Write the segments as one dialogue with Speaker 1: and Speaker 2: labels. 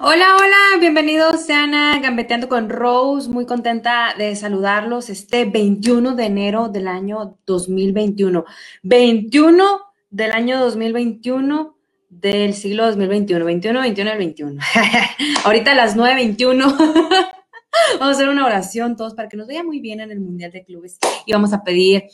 Speaker 1: Hola, hola, bienvenidos sean Gambeteando con Rose. Muy contenta de saludarlos este 21 de enero del año 2021. 21 del año 2021 del siglo 2021. 21, 21, el 21. Ahorita a las 9.21 vamos a hacer una oración todos para que nos vaya muy bien en el Mundial de Clubes y vamos a pedir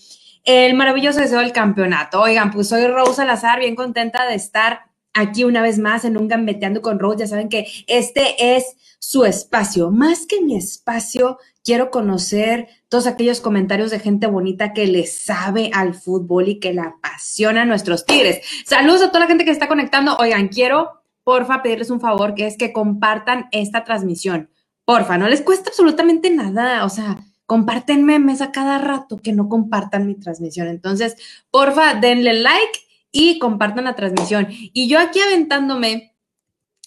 Speaker 1: el maravilloso deseo del campeonato. Oigan, pues soy Rose Salazar, bien contenta de estar aquí una vez más en un gambeteando con Rose. Ya saben que este es su espacio. Más que mi espacio, quiero conocer todos aquellos comentarios de gente bonita que le sabe al fútbol y que le apasiona a nuestros tigres. Saludos a toda la gente que está conectando. Oigan, quiero, porfa, pedirles un favor, que es que compartan esta transmisión. Porfa, no les cuesta absolutamente nada. O sea, comparten memes a cada rato que no compartan mi transmisión. Entonces, porfa, denle like y compartan la transmisión. Y yo aquí aventándome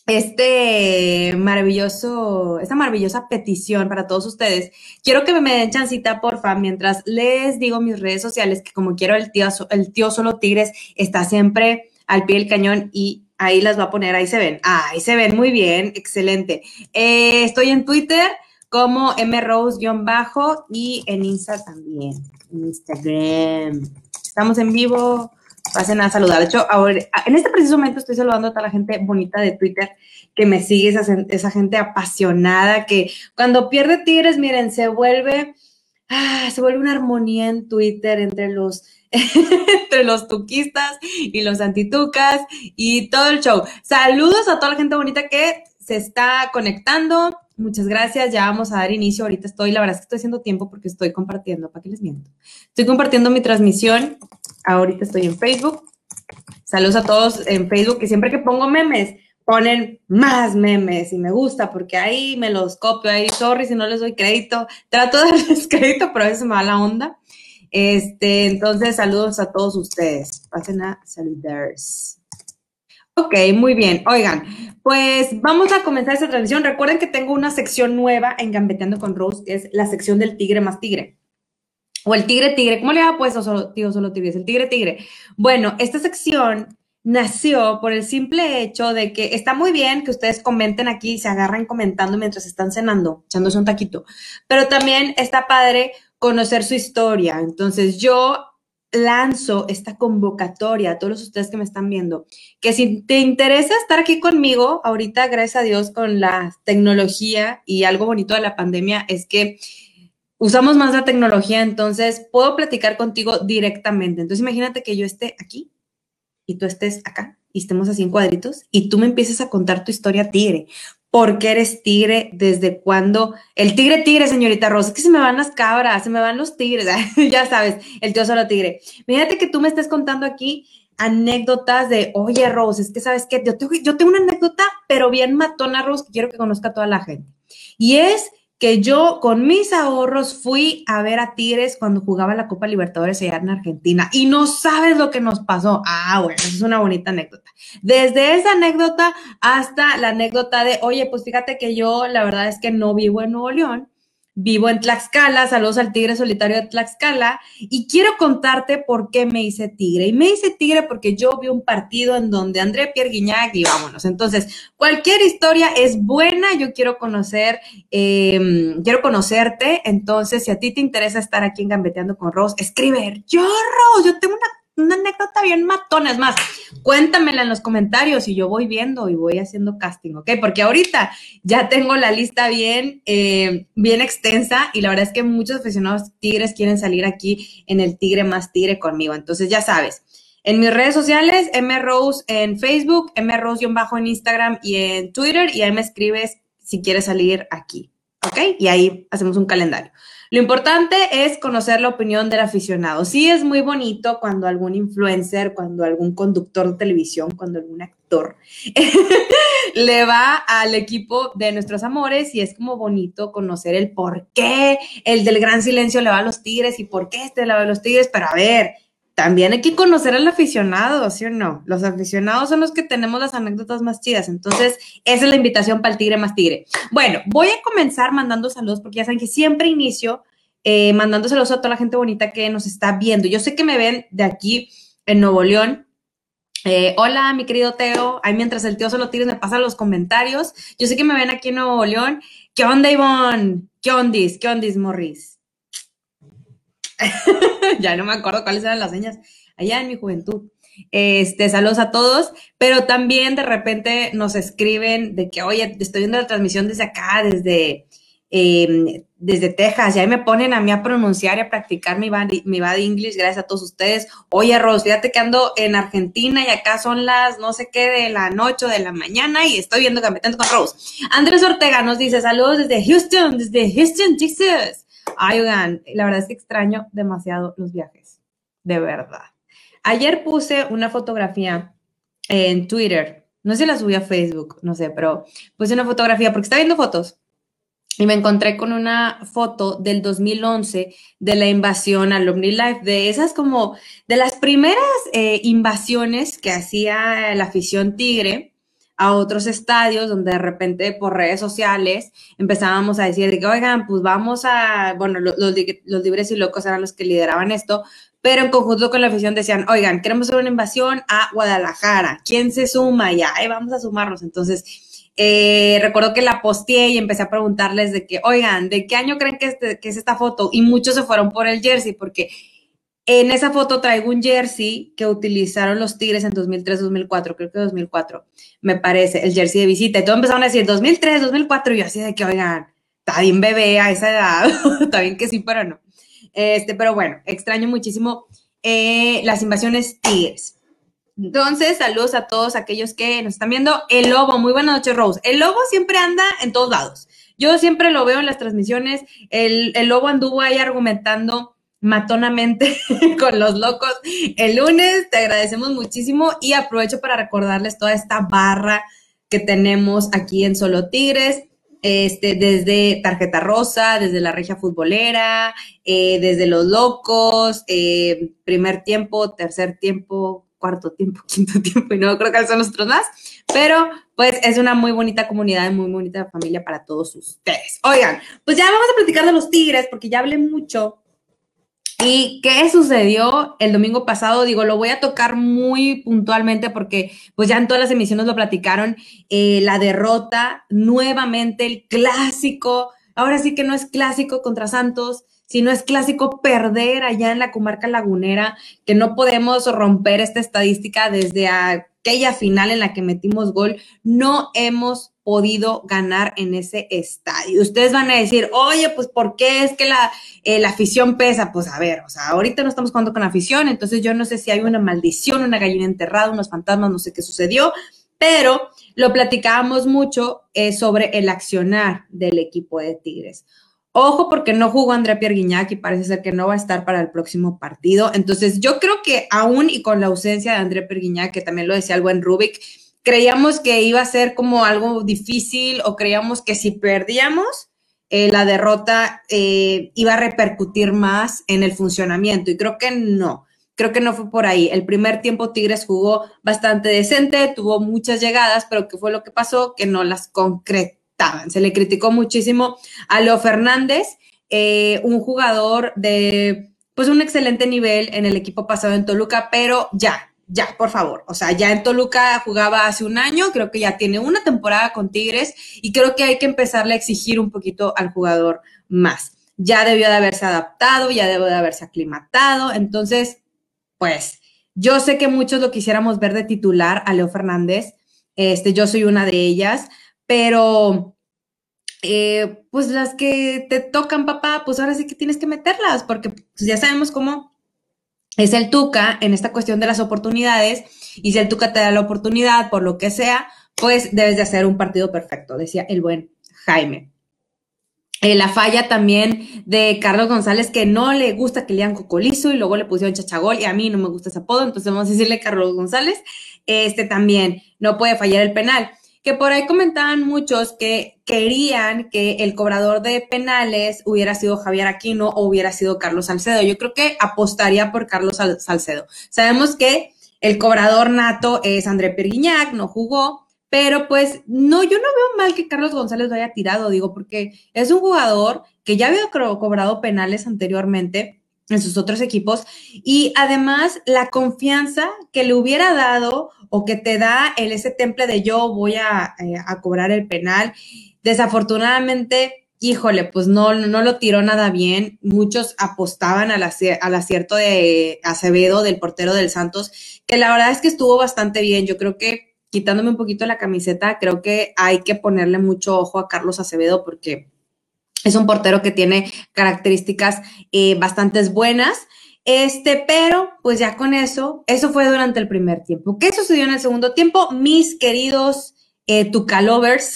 Speaker 1: este maravilloso, esta maravillosa petición para todos ustedes. Quiero que me den chancita, porfa, mientras les digo mis redes sociales, que como quiero, el tío, el tío Solo Tigres está siempre al pie del cañón y ahí las va a poner, ahí se ven. ahí se ven, muy bien, excelente. Eh, estoy en Twitter como mrose-bajo y en Insta también, Instagram. Estamos en vivo pasen a saludar. De hecho, ahora, en este preciso momento estoy saludando a toda la gente bonita de Twitter que me sigue, esa, esa gente apasionada que cuando pierde Tigres, miren, se vuelve, ah, se vuelve una armonía en Twitter entre los, entre los tuquistas y los antitucas y todo el show. Saludos a toda la gente bonita que se está conectando. Muchas gracias. Ya vamos a dar inicio. Ahorita estoy, la verdad es que estoy haciendo tiempo porque estoy compartiendo, ¿para qué les miento? Estoy compartiendo mi transmisión Ahorita estoy en Facebook. Saludos a todos en Facebook, que siempre que pongo memes, ponen más memes y me gusta porque ahí me los copio, ahí, sorry si no les doy crédito, trato de darles crédito, pero a veces me va la onda. Este, entonces, saludos a todos ustedes. Pasen a saludars. Ok, muy bien. Oigan, pues vamos a comenzar esta transmisión. Recuerden que tengo una sección nueva en Gambeteando con Rose, que es la sección del tigre más tigre. O el tigre tigre, ¿cómo le ha puesto solo, tío solo tigre? El tigre tigre. Bueno, esta sección nació por el simple hecho de que está muy bien que ustedes comenten aquí, se agarran comentando mientras están cenando, echándose un taquito, pero también está padre conocer su historia. Entonces yo lanzo esta convocatoria a todos ustedes que me están viendo, que si te interesa estar aquí conmigo, ahorita gracias a Dios con la tecnología y algo bonito de la pandemia es que usamos más la tecnología, entonces puedo platicar contigo directamente. Entonces imagínate que yo esté aquí y tú estés acá y estemos así en cuadritos y tú me empieces a contar tu historia tigre. ¿Por qué eres tigre? ¿Desde cuándo? El tigre tigre, señorita Rosa, es que se me van las cabras, se me van los tigres, ya sabes, el tío solo tigre. Imagínate que tú me estés contando aquí anécdotas de, oye, Rose, es que sabes qué, yo tengo, yo tengo una anécdota, pero bien matona, Rose, que quiero que conozca a toda la gente. Y es que yo con mis ahorros fui a ver a Tigres cuando jugaba la Copa Libertadores allá en Argentina y no sabes lo que nos pasó. Ah, bueno, es una bonita anécdota. Desde esa anécdota hasta la anécdota de, oye, pues fíjate que yo la verdad es que no vivo en Nuevo León, Vivo en Tlaxcala, saludos al tigre solitario de Tlaxcala, y quiero contarte por qué me hice tigre. Y me hice tigre porque yo vi un partido en donde André Pierre Guignac y vámonos. Entonces, cualquier historia es buena, yo quiero conocer, em, quiero conocerte. Entonces, si a ti te interesa estar aquí en Gambeteando con Rose, escribe, yo, Rose, yo tengo una una anécdota bien matona. Es más, cuéntamela en los comentarios y yo voy viendo y voy haciendo casting, ¿ok? Porque ahorita ya tengo la lista bien, eh, bien extensa y la verdad es que muchos aficionados tigres quieren salir aquí en el Tigre más Tigre conmigo. Entonces, ya sabes. En mis redes sociales, mrose en Facebook, mrose-bajo en Instagram y en Twitter, y ahí me escribes si quieres salir aquí, ¿ok? Y ahí hacemos un calendario. Lo importante es conocer la opinión del aficionado. Sí es muy bonito cuando algún influencer, cuando algún conductor de televisión, cuando algún actor le va al equipo de nuestros amores y es como bonito conocer el por qué el del gran silencio le va a los tigres y por qué este le va a los tigres, pero a ver, también hay que conocer al aficionado, ¿sí o no? Los aficionados son los que tenemos las anécdotas más chidas. Entonces, esa es la invitación para el tigre más tigre. Bueno, voy a comenzar mandando saludos porque ya saben que siempre inicio eh, mandando saludos a toda la gente bonita que nos está viendo. Yo sé que me ven de aquí en Nuevo León. Eh, hola, mi querido Teo. Ahí mientras el tío solo tires me pasa los comentarios. Yo sé que me ven aquí en Nuevo León. ¿Qué onda, Ivonne? ¿Qué ondis? ¿Qué ondis, Morris? ya no me acuerdo cuáles eran las señas. Allá en mi juventud. Este, saludos a todos, pero también de repente nos escriben de que, oye, estoy viendo la transmisión desde acá, desde, em, desde Texas, y ahí me ponen a mí a pronunciar y a practicar mi bad, mi bad English, gracias a todos ustedes. Oye, Ros, fíjate que ando en Argentina y acá son las no sé qué de la noche o de la mañana y estoy viendo me con Rose. Andrés Ortega nos dice, saludos desde Houston, desde Houston, Texas. Ay, la verdad es que extraño demasiado los viajes, de verdad. Ayer puse una fotografía en Twitter, no sé si la subí a Facebook, no sé, pero puse una fotografía porque estaba viendo fotos y me encontré con una foto del 2011 de la invasión al OmniLife, de esas como de las primeras eh, invasiones que hacía la afición tigre a otros estadios donde de repente por redes sociales empezábamos a decir que, oigan, pues vamos a, bueno, los, los libres y locos eran los que lideraban esto, pero en conjunto con la afición decían, oigan, queremos hacer una invasión a Guadalajara, ¿quién se suma? Ya, vamos a sumarnos. Entonces, eh, recuerdo que la posteé y empecé a preguntarles de que, oigan, ¿de qué año creen que, este, que es esta foto? Y muchos se fueron por el jersey, porque en esa foto traigo un jersey que utilizaron los Tigres en 2003, 2004, creo que 2004, me parece, el jersey de visita. Y todos empezaron a decir 2003, 2004, y yo así de que, oigan, está bien bebé a esa edad, está bien que sí, pero no. Este, pero bueno, extraño muchísimo eh, las invasiones tigres. Entonces, saludos a todos aquellos que nos están viendo. El lobo, muy buenas noches, Rose. El lobo siempre anda en todos lados. Yo siempre lo veo en las transmisiones. El, el lobo anduvo ahí argumentando matonamente con los locos. El lunes te agradecemos muchísimo y aprovecho para recordarles toda esta barra que tenemos aquí en Solo Tigres este, desde Tarjeta Rosa, desde la Regia Futbolera, eh, desde Los Locos, eh, primer tiempo, tercer tiempo, cuarto tiempo, quinto tiempo, y no creo que son los otros más, pero pues es una muy bonita comunidad, muy bonita familia para todos ustedes. Oigan, pues ya vamos a platicar de los Tigres, porque ya hablé mucho ¿Y qué sucedió el domingo pasado? Digo, lo voy a tocar muy puntualmente porque pues ya en todas las emisiones lo platicaron, eh, la derrota, nuevamente el clásico, ahora sí que no es clásico contra Santos, sino es clásico perder allá en la comarca lagunera, que no podemos romper esta estadística desde aquella final en la que metimos gol, no hemos podido ganar en ese estadio. Ustedes van a decir, oye, pues ¿por qué es que la, eh, la afición pesa? Pues a ver, o sea, ahorita no estamos jugando con afición, entonces yo no sé si hay una maldición, una gallina enterrada, unos fantasmas, no sé qué sucedió, pero lo platicábamos mucho eh, sobre el accionar del equipo de Tigres. Ojo porque no jugó André Pierre Guignac y parece ser que no va a estar para el próximo partido. Entonces yo creo que aún y con la ausencia de André Pierre Guignac, que también lo decía el buen Rubik, creíamos que iba a ser como algo difícil o creíamos que si perdíamos, eh, la derrota eh, iba a repercutir más en el funcionamiento. Y creo que no, creo que no fue por ahí. El primer tiempo Tigres jugó bastante decente, tuvo muchas llegadas, pero ¿qué fue lo que pasó? Que no las concretaban. Se le criticó muchísimo a Leo Fernández, eh, un jugador de pues un excelente nivel en el equipo pasado en Toluca, pero ya, ya, por favor. O sea, ya en Toluca jugaba hace un año, creo que ya tiene una temporada con Tigres y creo que hay que empezarle a exigir un poquito al jugador más. Ya debió de haberse adaptado, ya debió de haberse aclimatado. Entonces, pues, yo sé que muchos lo quisiéramos ver de titular a Leo Fernández. Este, yo soy una de ellas, pero eh, pues las que te tocan, papá, pues ahora sí que tienes que meterlas, porque pues, ya sabemos cómo es el Tuca en esta cuestión de las oportunidades y si el Tuca te da la oportunidad por lo que sea, pues debes de hacer un partido perfecto, decía el buen Jaime. Eh, la falla también de Carlos González, que no le gusta que le digan cocolizo y luego le pusieron chachagol y a mí no me gusta ese apodo, entonces vamos a decirle Carlos González. Este también no puede fallar el penal que por ahí comentaban muchos que querían que el cobrador de penales hubiera sido Javier Aquino o hubiera sido Carlos Salcedo. Yo creo que apostaría por Carlos Salcedo. Sabemos que el cobrador nato es André Perguiñac, no jugó, pero pues no, yo no veo mal que Carlos González lo haya tirado, digo, porque es un jugador que ya había cobrado penales anteriormente en sus otros equipos y además la confianza que le hubiera dado o que te da el ese temple de yo voy a, eh, a cobrar el penal. Desafortunadamente, híjole, pues no, no lo tiró nada bien. Muchos apostaban al, al acierto de Acevedo, del portero del Santos, que la verdad es que estuvo bastante bien. Yo creo que quitándome un poquito la camiseta, creo que hay que ponerle mucho ojo a Carlos Acevedo porque es un portero que tiene características eh, bastante buenas. Este, pero pues ya con eso, eso fue durante el primer tiempo. ¿Qué sucedió en el segundo tiempo? Mis queridos eh, Tuca Lovers,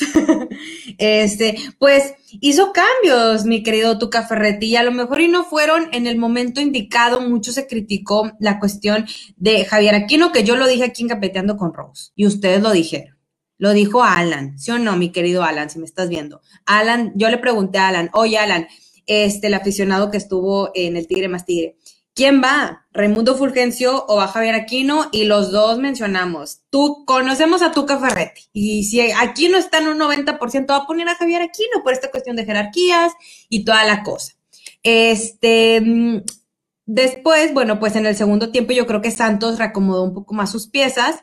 Speaker 1: este, pues hizo cambios, mi querido Tuca Ferretti, y a lo mejor y no fueron en el momento indicado, mucho se criticó la cuestión de Javier Aquino, que yo lo dije aquí en Capeteando con Rose, y ustedes lo dijeron. Lo dijo Alan, ¿sí o no, mi querido Alan, si me estás viendo? Alan, yo le pregunté a Alan, oye Alan, este, el aficionado que estuvo en el Tigre más Tigre, ¿quién va? ¿Raimundo Fulgencio o va Javier Aquino? Y los dos mencionamos, tú conocemos a Tuca Ferretti, y si Aquino está en un 90%, va a poner a Javier Aquino por esta cuestión de jerarquías y toda la cosa. Este, después, bueno, pues en el segundo tiempo yo creo que Santos reacomodó un poco más sus piezas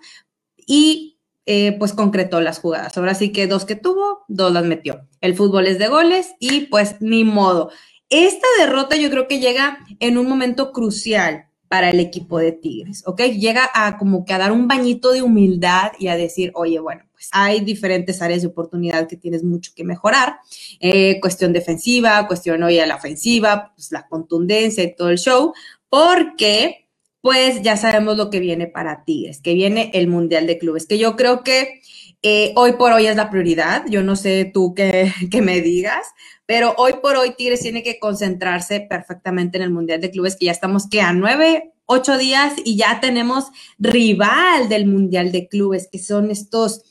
Speaker 1: y eh, pues concretó las jugadas. Ahora sí que dos que tuvo, dos las metió. El fútbol es de goles y pues ni modo. Esta derrota yo creo que llega en un momento crucial para el equipo de Tigres, ¿ok? Llega a como que a dar un bañito de humildad y a decir, oye, bueno, pues hay diferentes áreas de oportunidad que tienes mucho que mejorar. Eh, cuestión defensiva, cuestión hoy a la ofensiva, pues la contundencia y todo el show, porque pues ya sabemos lo que viene para Tigres, que viene el Mundial de Clubes, que yo creo que eh, hoy por hoy es la prioridad. Yo no sé tú qué, me digas, pero hoy por hoy Tigres tiene que concentrarse perfectamente en el Mundial de Clubes, que ya estamos que a nueve, ocho días y ya tenemos rival del Mundial de Clubes, que son estos,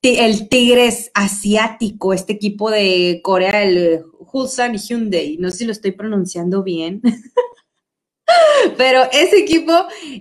Speaker 1: el Tigres asiático, este equipo de Corea, el Ulsan Hyundai. No sé si lo estoy pronunciando bien. Pero ese equipo,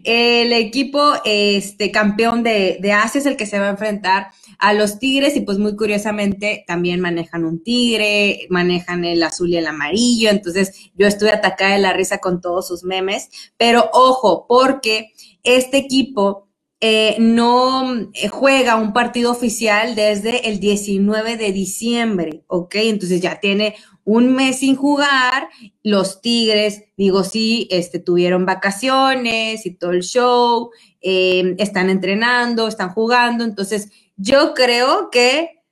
Speaker 1: el equipo este, campeón de, de Asia es el que se va a enfrentar a los Tigres y pues muy curiosamente también manejan un tigre, manejan el azul y el amarillo, entonces yo estuve atacada de la risa con todos sus memes, pero ojo, porque este equipo eh, no eh, juega un partido oficial desde el 19 de diciembre, ¿ok? Entonces ya tiene un mes sin jugar, los Tigres, digo, sí, este, tuvieron vacaciones y todo el show, em, están entrenando, están jugando, entonces yo creo que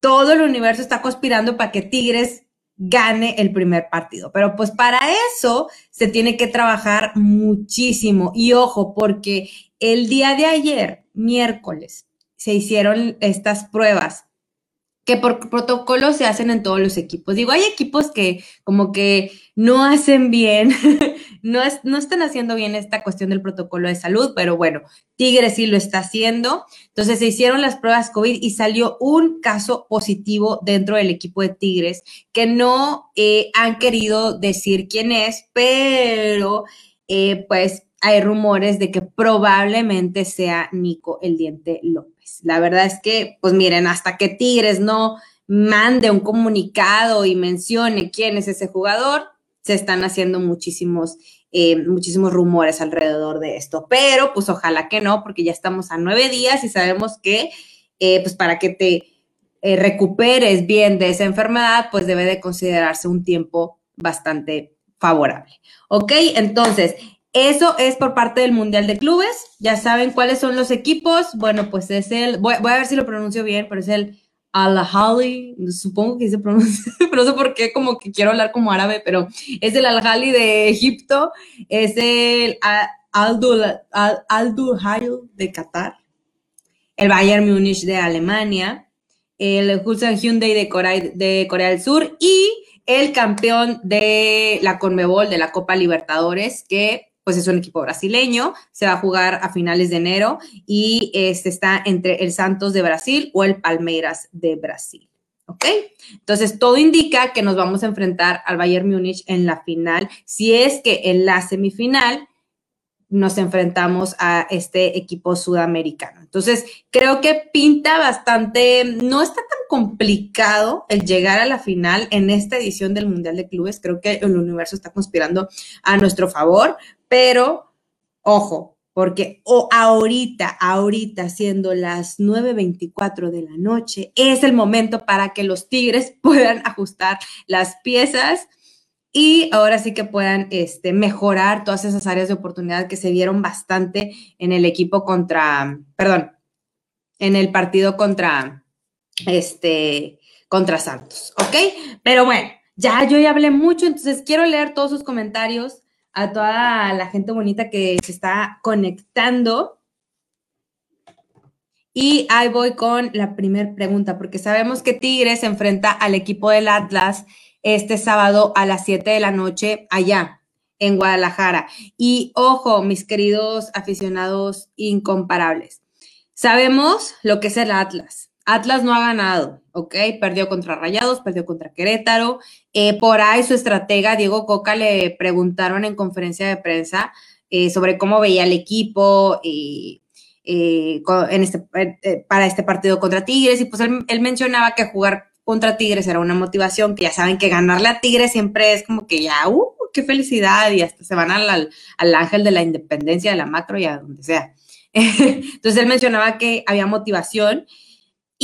Speaker 1: todo el universo está conspirando para que Tigres gane el primer partido. Pero pues para eso se tiene que trabajar muchísimo. Y ojo, porque el día de ayer, miércoles, se hicieron estas pruebas que por protocolo se hacen en todos los equipos. Digo, hay equipos que como que no hacen bien, no, no están haciendo bien esta cuestión del protocolo de salud, pero bueno, Tigres sí lo está haciendo. Entonces se hicieron las pruebas COVID y salió un caso positivo dentro del equipo de Tigres que no eh, han querido decir quién es, pero eh, pues hay rumores de que probablemente sea Nico el Diente López. La verdad es que, pues miren, hasta que Tigres no mande un comunicado y mencione quién es ese jugador, se están haciendo muchísimos, eh, muchísimos rumores alrededor de esto. Pero, pues ojalá que no, porque ya estamos a nueve días y sabemos que, eh, pues para que te eh, recuperes bien de esa enfermedad, pues debe de considerarse un tiempo bastante favorable. ¿Ok? Entonces, eso es por parte del Mundial de Clubes. Ya saben cuáles son los equipos. Bueno, pues es el, voy, a ver si lo pronuncio bien, pero es el Al-Ahly, supongo que se pronuncia, pero no sé por qué, como que quiero hablar como árabe, pero es el Al-Ahly de Egipto, es el Al-Duhail de Qatar, el Bayern Múnich de Alemania, el Ulsan Hyundai de Corea, de Corea del Sur. Y el campeón de la Conmebol, de la Copa Libertadores, que pues es un equipo brasileño, se va a jugar a finales de enero y este está entre el Santos de Brasil o el Palmeiras de Brasil. ¿Ok? Entonces, todo indica que nos vamos a enfrentar al Bayern Múnich en la final, si es que en la semifinal nos enfrentamos a este equipo sudamericano. Entonces, creo que pinta bastante, no está tan complicado el llegar a la final en esta edición del Mundial de Clubes. Creo que el universo está conspirando a nuestro favor, pero ojo, porque o ahorita, ahorita siendo las 9.24 de la noche, es el momento para que los Tigres puedan ajustar las piezas y ahora sí que puedan este, mejorar todas esas áreas de oportunidad que se dieron bastante en el equipo contra, perdón, en el partido contra, este, contra Santos, ¿ok? Pero bueno, ya yo ya hablé mucho, entonces quiero leer todos sus comentarios a toda la gente bonita que se está conectando. Y ahí voy con la primera pregunta, porque sabemos que Tigres se enfrenta al equipo del Atlas este sábado a las 7 de la noche allá en Guadalajara. Y ojo, mis queridos aficionados incomparables, sabemos lo que es el Atlas. Atlas no ha ganado, ¿ok? Perdió contra Rayados, perdió contra Querétaro. Eh, por ahí su estratega, Diego Coca, le preguntaron en conferencia de prensa eh, sobre cómo veía el equipo eh, en este, para este partido contra Tigres. Y pues él, mencionaba que jugar contra Tigres era una motivación, que ya saben que ganarle a Tigres siempre es como que ya, ¡uh! ¡Qué felicidad! Y hasta se van al, al ángel de la independencia, de la macro y a donde sea. Entonces él mencionaba que había motivación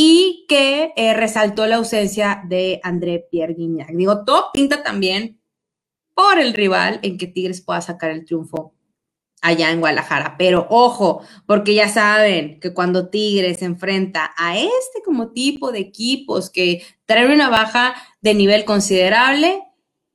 Speaker 1: y que eh, resaltó la ausencia de André Pierre Guignac. Digo, todo pinta también por el rival en que Tigres pueda sacar el triunfo allá en Guadalajara. Pero ojo, porque ya saben que cuando Tigres se enfrenta a este como tipo de equipos que traen una baja de nivel considerable,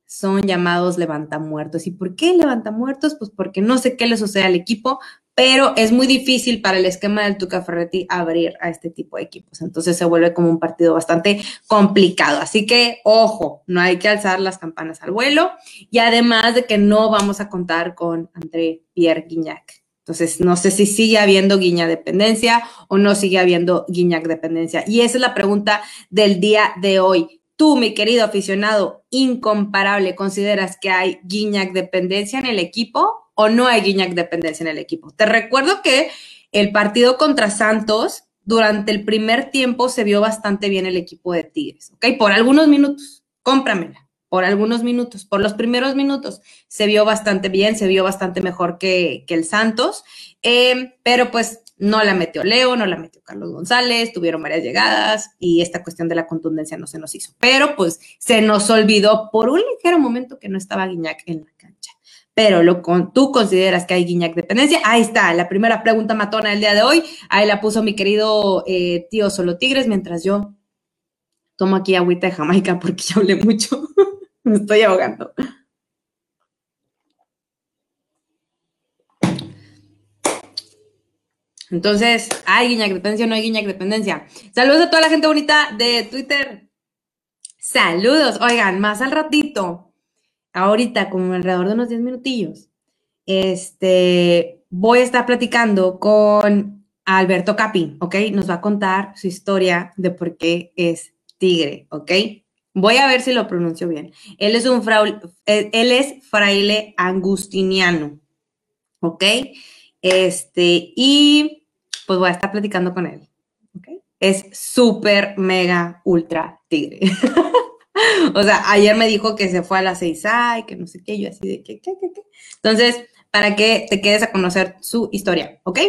Speaker 1: son llamados levantamuertos. ¿Y por qué levantamuertos? Pues porque no sé qué le sucede al equipo, pero es muy difícil para el esquema del Tuca Ferretti abrir a este tipo de equipos. Entonces se vuelve como un partido bastante complicado. Así que, ojo, no hay que alzar las campanas al vuelo. Y además de que no vamos a contar con André Pierre Guignac. Entonces, no sé si sigue habiendo Guiñac dependencia o no sigue habiendo Guiñac dependencia. Y esa es la pregunta del día de hoy. Tú, mi querido aficionado incomparable, ¿consideras que hay Guiñac dependencia en el equipo o no hay Guiñac dependencia en el equipo. Te recuerdo que el partido contra Santos, durante el primer tiempo se vio bastante bien el equipo de Tigres, ¿ok? Por algunos minutos, cómpramela, por algunos minutos, por los primeros minutos se vio bastante bien, se vio bastante mejor que, el Santos, em, pero pues no la metió Leo, no la metió Carlos González, tuvieron varias llegadas y esta cuestión de la contundencia no se nos hizo. Pero pues se nos olvidó por un ligero momento que no estaba Guiñac en la cancha pero lo tú consideras que hay Guiñac dependencia. Ahí está, la primera pregunta matona del día de hoy. Ahí la puso mi querido eh, tío Solo Tigres, mientras yo tomo aquí agüita de Jamaica porque ya hablé mucho. Me estoy ahogando. Entonces, ¿hay Guiñac dependencia o no hay Guiñac dependencia? Saludos a toda la gente bonita de Twitter. Saludos. Oigan, más al ratito ahorita, como alrededor de unos 10 minutillos, este, voy a estar platicando con Alberto Capi, ¿ok? Nos va a contar su historia de por qué es tigre, ¿ok? Voy a ver si lo pronuncio bien. Él es un fraile, eh, él es fraile angustiniano, ¿ok? Este, y pues voy a estar platicando con él, ¿ok? Es súper, mega, ultra tigre. o sea, ayer me dijo que se fue a las 6 y que no sé qué, yo así de que, ¿qué, qué, qué? Entonces, para que te quedes a conocer su historia, ¿ok?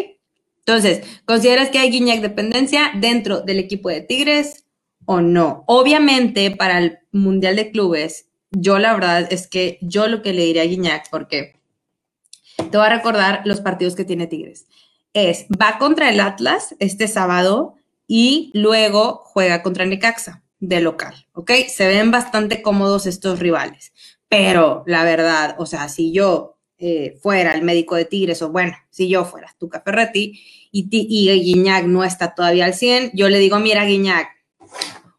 Speaker 1: Entonces, ¿consideras que hay Guiñac dependencia dentro del equipo de Tigres o no? Obviamente, para el Mundial de Clubes, yo la verdad es que yo lo que le diría a Guiñac, porque te voy a recordar los partidos que tiene Tigres, es va contra el Atlas este sábado y luego juega contra Necaxa de local, ¿ok? Se ven bastante cómodos estos rivales, pero la verdad, o sea, si yo eh, fuera el médico de Tigres, o bueno, si yo fuera Tuca Ferretti y, y Guiñac no está todavía al 100, yo le digo, mira, Guiñac,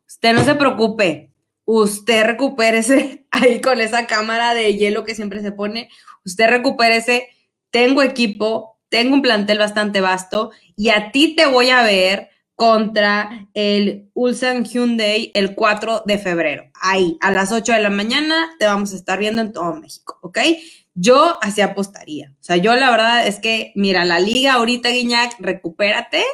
Speaker 1: usted no se preocupe, usted recupérese ahí con esa cámara de hielo que siempre se pone, usted recupérese, tengo equipo, tengo un plantel bastante vasto y a ti te voy a ver contra el Ulsan Hyundai el 4 de febrero. Ahí, a las 8 de la mañana, te vamos a estar viendo en todo México, ¿ok? Yo así apostaría. O sea, yo la verdad es que, mira, la liga ahorita, Guiñac, recupérate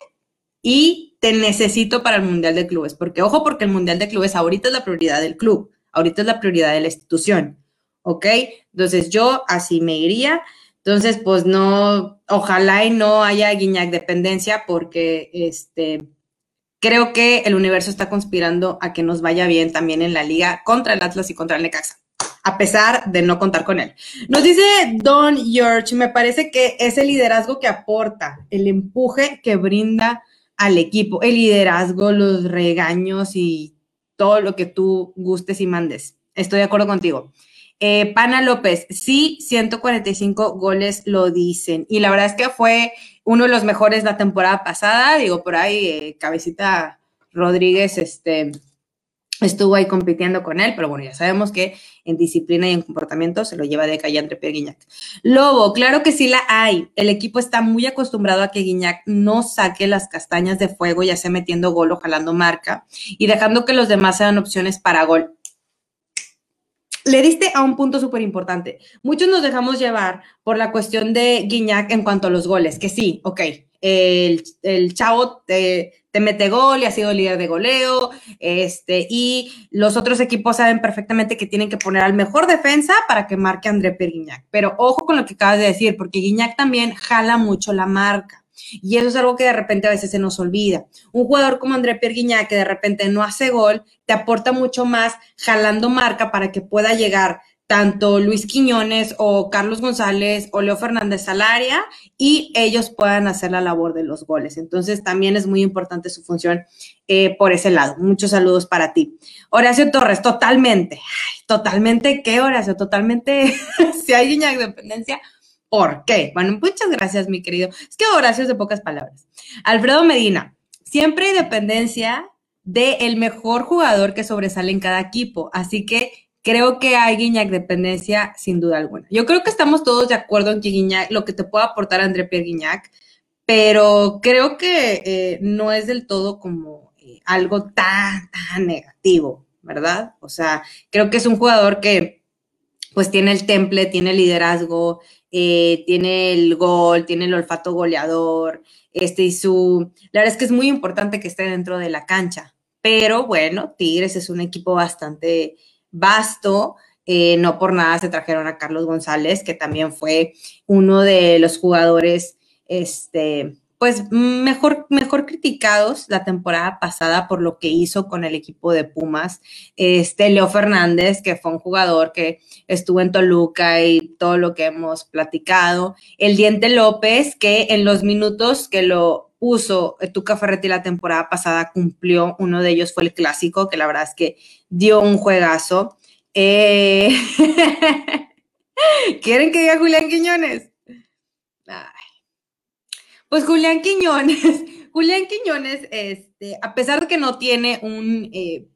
Speaker 1: y te necesito para el Mundial de Clubes, porque ojo, porque el Mundial de Clubes ahorita es la prioridad del club, ahorita es la prioridad de la institución, ¿ok? Entonces yo así me iría. Entonces, pues no, ojalá y no haya Guiñac dependencia porque este, creo que el universo está conspirando a que nos vaya bien también en la liga contra el Atlas y contra el Necaxa, a pesar de no contar con él. Nos dice Don George, me parece que es el liderazgo que aporta, el empuje que brinda al equipo, el liderazgo, los regaños y todo lo que tú gustes y mandes. Estoy de acuerdo contigo. Eh, Pana López, sí, 145 goles lo dicen. Y la verdad es que fue uno de los mejores la temporada pasada. Digo, por ahí, eh, Cabecita Rodríguez este, estuvo ahí compitiendo con él, pero bueno, ya sabemos que en disciplina y en comportamiento se lo lleva de calle entre Guiñac. Lobo, claro que sí la hay. El equipo está muy acostumbrado a que Guiñac no saque las castañas de fuego, ya sea metiendo gol o jalando marca, y dejando que los demás sean opciones para gol le diste a un punto súper importante. Muchos nos dejamos llevar por la cuestión de Guiñac en cuanto a los goles, que sí, ok, el, el chavo te, te, mete gol y ha sido líder de goleo, este, y los otros equipos saben perfectamente que tienen que poner al mejor defensa para que marque André Guiñac. Pero ojo con lo que acabas de decir, porque Guiñac también jala mucho la marca. Y eso es algo que de repente a veces se nos olvida. Un jugador como André Pierguiñá, que de repente no hace gol, te aporta mucho más jalando marca para que pueda llegar tanto Luis Quiñones o Carlos González o Leo Fernández al área y ellos puedan hacer la labor de los goles. Entonces también es muy importante su función eh, por ese lado. Muchos saludos para ti. Horacio Torres, totalmente. totalmente, ¿qué Horacio? Totalmente, si hay Guiñac dependencia, ¿Por qué? Bueno, muchas gracias, mi querido. Es que Horacio es de pocas palabras. Alfredo Medina, siempre hay dependencia del mejor jugador que sobresale en cada equipo. Así que creo que hay Guiñac dependencia sin duda alguna. Yo creo que estamos todos de acuerdo en que Guiñac, lo que te puede aportar André Pierre pero creo que eh, no es del todo como eh, algo tan, tan negativo, ¿verdad? O sea, creo que es un jugador que pues tiene el temple, tiene liderazgo, eh, tiene el gol, tiene el olfato goleador, este y su, la verdad es que es muy importante que esté dentro de la cancha, pero bueno, Tigres es un equipo bastante vasto, eh, no por nada se trajeron a Carlos González, que también fue uno de los jugadores, este, pues mejor, mejor criticados la temporada pasada por lo que hizo con el equipo de Pumas. Este Leo Fernández, que fue un jugador que estuvo en Toluca y todo lo que hemos platicado. El Diente López, que en los minutos que lo puso Tuca Ferretti la temporada pasada cumplió. Uno de ellos fue el clásico, que la verdad es que dio un juegazo. Eh, ¿Quieren que diga Julián Quiñones? Pues Julián Quiñones, Julián Quiñones, este, a pesar de que no tiene un, eh,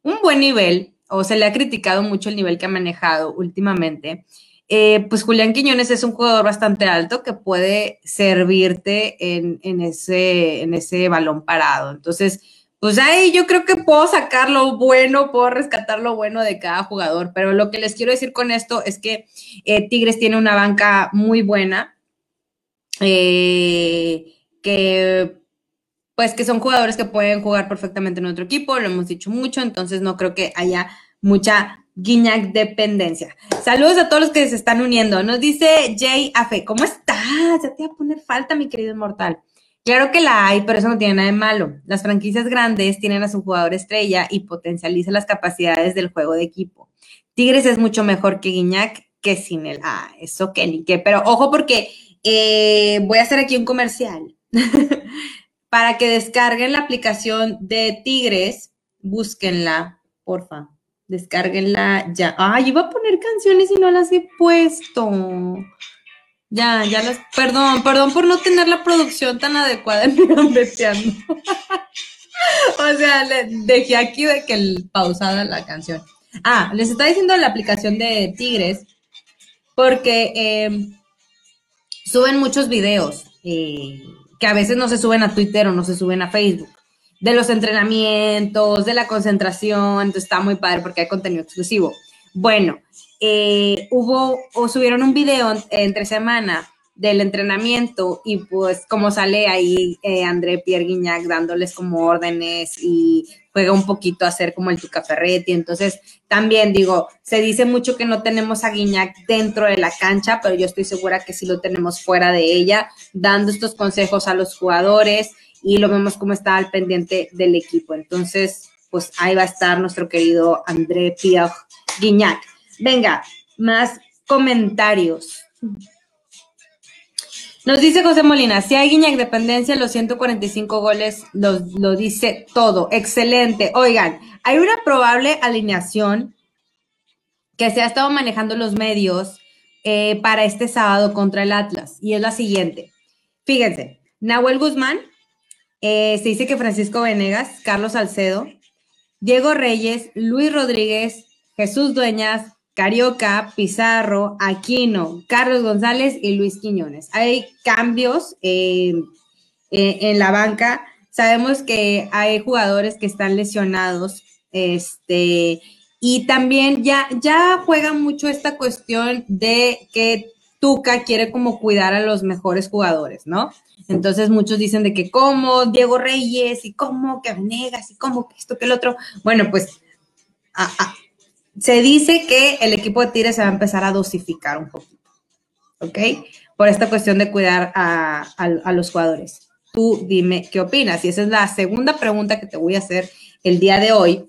Speaker 1: un buen nivel, o se le ha criticado mucho el nivel que ha manejado últimamente, eh, pues Julián Quiñones es un jugador bastante alto que puede servirte en, en, ese, en ese balón parado. Entonces, pues ahí yo creo que puedo sacar lo bueno, puedo rescatar lo bueno de cada jugador, pero lo que les quiero decir con esto es que eh, Tigres tiene una banca muy buena, eh, que pues que son jugadores que pueden jugar perfectamente en otro equipo, lo hemos dicho mucho, entonces no creo que haya mucha Guiñac dependencia. Saludos a todos los que se están uniendo. Nos dice Jay Afe, ¿cómo estás? Ya te voy a poner falta, mi querido inmortal. Claro que la hay, pero eso no tiene nada de malo. Las franquicias grandes tienen a su jugador estrella y potencializan las capacidades del juego de equipo. Tigres es mucho mejor que Guiñac que sin él. Ah, eso que ni qué. Pero ojo porque eh, voy a hacer aquí un comercial para que descarguen la aplicación de Tigres, búsquenla, porfa, descarguenla ya. Ay, iba a poner canciones y no las he puesto. Ya, ya las, perdón, perdón por no tener la producción tan adecuada en mi o sea, le dejé aquí de que el, pausada la canción. Ah, les está diciendo la aplicación de Tigres porque eh, suben muchos videos eh, que a veces no se suben a Twitter o no se suben a Facebook, de los entrenamientos, de la concentración, entonces está muy padre porque hay contenido exclusivo. Bueno, eh, hubo o subieron un video entre semana del entrenamiento y pues como sale ahí eh, André Pierre Guignac dándoles como órdenes y juega un poquito a hacer como el Tuca Ferretti. Entonces, también digo, se dice mucho que no tenemos a Guiñac dentro de la cancha, pero yo estoy segura que sí lo tenemos fuera de ella, dando estos consejos a los jugadores y lo vemos como está al pendiente del equipo. Entonces, pues ahí va a estar nuestro querido André Pierre Guignac. Venga, más comentarios. Nos dice José Molina, si hay Guiñac dependencia, los 145 goles lo dice todo. Excelente. Oigan, hay una probable alineación que se ha estado manejando los medios eh, para este sábado contra el Atlas y es la siguiente. Fíjense, Nahuel Guzmán, eh, se dice que Francisco Venegas, Carlos Salcedo, Diego Reyes, Luis Rodríguez, Jesús Dueñas, Carioca, Pizarro, Aquino, Carlos González y Luis Quiñones. Hay cambios eh, eh, en la banca. Sabemos que hay jugadores que están lesionados. Este, y también ya, ya juega mucho esta cuestión de que Tuca quiere como cuidar a los mejores jugadores, ¿no? Entonces muchos dicen de que como Diego Reyes y como que Venegas y como que esto que el otro. Bueno, pues se dice que el equipo de Tigres se va a empezar a dosificar un poquito, ¿ok? Por esta cuestión de cuidar a, los jugadores. Tú dime qué opinas. Y esa es la segunda pregunta que te voy a hacer el día de hoy.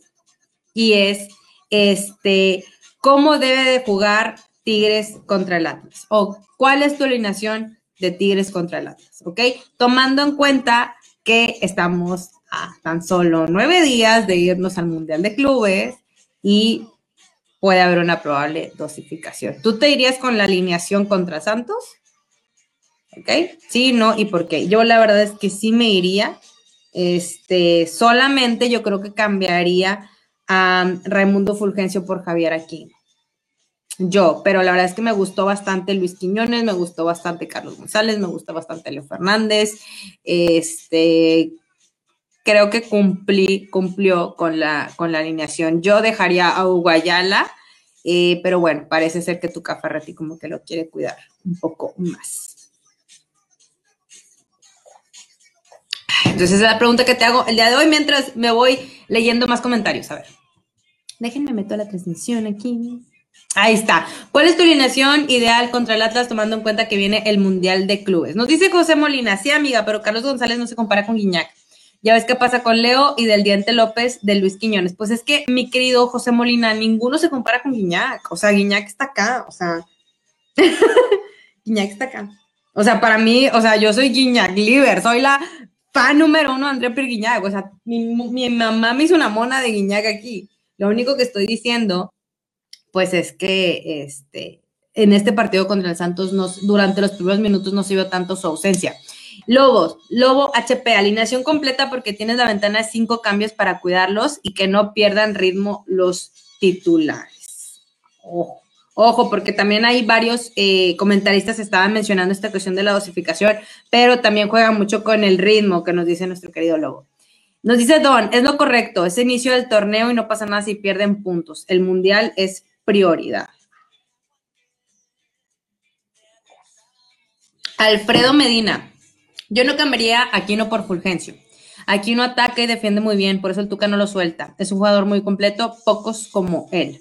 Speaker 1: Y es, este, ¿cómo debe de jugar Tigres contra el Atlas? ¿O cuál es tu alineación de Tigres contra el Atlas? ¿Ok? Tomando en cuenta que estamos a tan solo nueve días de irnos al Mundial de Clubes y puede haber una probable dosificación. ¿Tú te irías con la alineación contra Santos? ¿Ok? Sí, no, ¿y por qué? Yo la verdad es que sí me iría. Este, solamente yo creo que cambiaría a Raimundo Fulgencio por Javier Aquino. Yo, pero la verdad es que me gustó bastante Luis Quiñones, me gustó bastante Carlos González, me gustó bastante Leo Fernández. Este, creo que cumplí, cumplió con la, con la alineación. Yo dejaría a Uguayala, eh, pero bueno, parece ser que tu Cafarretti como que lo quiere cuidar un poco más. Entonces, esa es la pregunta que te hago el día de hoy mientras me voy leyendo más comentarios. A ver, déjenme meto la transmisión aquí. Ahí está. ¿Cuál es tu alineación ideal contra el Atlas tomando en cuenta que viene el Mundial de Clubes? Nos dice José Molina, sí, amiga, pero Carlos González no se compara con Guiñac. Ya ves qué pasa con Leo y del Diente López de Luis Quiñones. Pues es que, mi querido José Molina, ninguno se compara con Guiñac. O sea, Guiñac está acá. O sea, Guiñac está acá. O sea, para mí, o sea, yo soy Guiñac Liver, soy la fan número uno de André Pierre Guiñac. O sea, mi, mi mamá me hizo una mona de Guiñac aquí. Lo único que estoy diciendo, pues es que este, en este partido contra el Santos, nos, durante los primeros minutos no se vio tanto su ausencia. Lobos, Lobo HP, alineación completa porque tienes la ventana de cinco cambios para cuidarlos y que no pierdan ritmo los titulares. Ojo, ojo porque también hay varios eh, comentaristas que estaban mencionando esta cuestión de la dosificación, pero también juega mucho con el ritmo que nos dice nuestro querido Lobo. Nos dice Don, es lo correcto, es inicio del torneo y no pasa nada si pierden puntos. El mundial es prioridad. Alfredo Medina, yo no cambiaría Aquino por Fulgencio. Aquino ataca y defiende muy bien, por eso el Tuca no lo suelta. Es un jugador muy completo, pocos como él.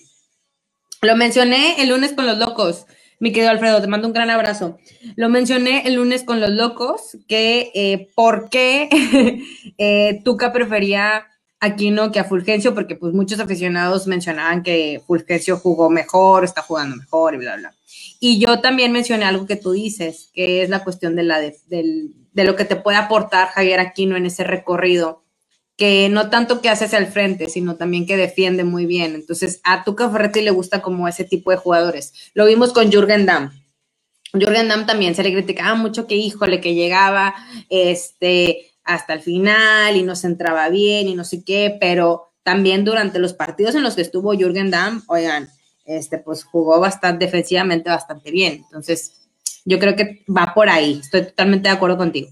Speaker 1: Lo mencioné el lunes con los locos, mi querido Alfredo, te mando un gran abrazo. Lo mencioné el lunes con los locos, que eh, por qué eh, Tuca prefería Aquino que a Fulgencio, porque pues muchos aficionados mencionaban que Fulgencio jugó mejor, está jugando mejor y bla, bla. Y yo también mencioné algo que tú dices, que es la cuestión de, la del, de lo que te puede aportar Javier Aquino en ese recorrido, que no tanto que hace hacia el frente, sino también que defiende muy bien. Entonces, a Tuca Ferretti le gusta como ese tipo de jugadores. Lo vimos con Jürgen Damm. Jürgen Damm también se le criticaba mucho que, híjole, que llegaba este, hasta el final y no se entraba bien y no sé qué, pero también durante los partidos en los que estuvo Jürgen Damm, oigan, este, pues jugó bastante defensivamente bastante bien. Entonces, yo creo que va por ahí. Estoy totalmente de acuerdo contigo.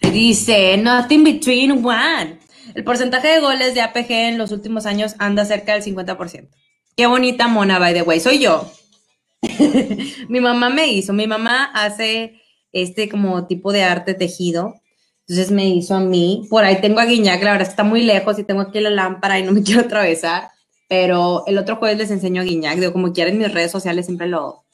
Speaker 1: Dice, nothing between one. El porcentaje de goles de APG en los últimos años anda cerca del 50%. Qué bonita mona, by the way. Soy yo. mi mamá me hizo. Mi mamá hace este como tipo de arte tejido. Entonces me hizo a mí. Por ahí tengo a Guiñac, la verdad está muy lejos y tengo aquí la lámpara y no me quiero atravesar. Pero el otro jueves les enseño a Guiñac. Digo, como quieren mis redes sociales siempre lo,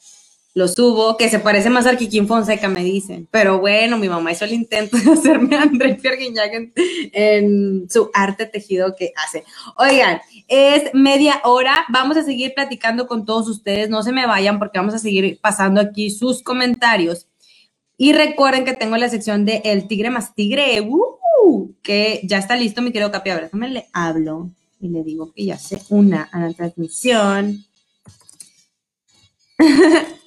Speaker 1: lo subo, que se parece más al Kikín Fonseca, me dicen. Pero bueno, mi mamá hizo el intento de hacerme a André Pierre en, en, su arte tejido que hace. Oigan, es media hora. Vamos a seguir platicando con todos ustedes. No se me vayan porque vamos a seguir pasando aquí sus comentarios. Y recuerden que tengo la sección de El Tigre más Tigre, uh, que ya está listo, mi querido Capi. A ver, déjame le hablo y le digo que ya se una a la transmisión.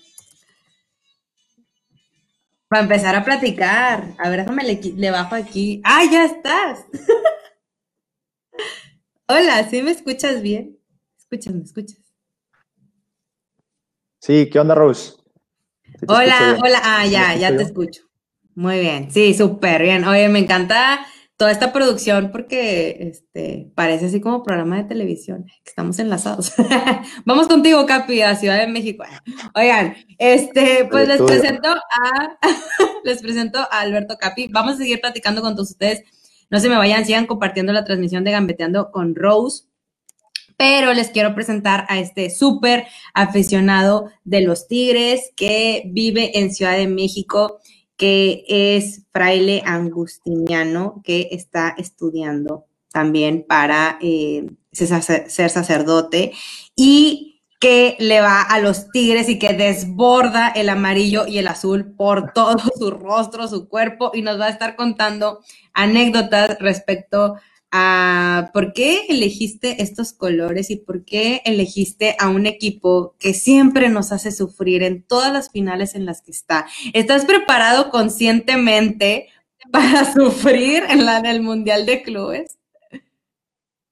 Speaker 1: Va a empezar a platicar. A ver, déjame le, le bajo aquí. ¡Ah, ya estás! Hola, ¿sí me escuchas bien? ¿Escuchas, me escuchas?
Speaker 2: Sí, ¿qué onda, Rose?
Speaker 1: hola, hola. Ah, ya, ya te escucho. Muy bien, sí, súper bien. Oye, me encanta toda esta producción porque este, parece así como programa de televisión, que estamos enlazados. Vamos contigo, Capi, a Ciudad de México. Oigan, este, pues les presento a les presento a Alberto Capi. Vamos a seguir platicando con todos ustedes. No se me vayan, sigan compartiendo la transmisión de Gambeteando con Rose. Pero les quiero presentar a este súper aficionado de los Tigres que vive en Ciudad de México que es fraile angustiniano, que está estudiando también para eh, ser sacerdote y que le va a los tigres y que desborda el amarillo y el azul por todo su rostro, su cuerpo y nos va a estar contando anécdotas respecto a por qué elegiste estos colores y por qué elegiste a un equipo que siempre nos hace sufrir en todas las finales en las que está. ¿Estás preparado conscientemente para sufrir en la del Mundial de Clubes?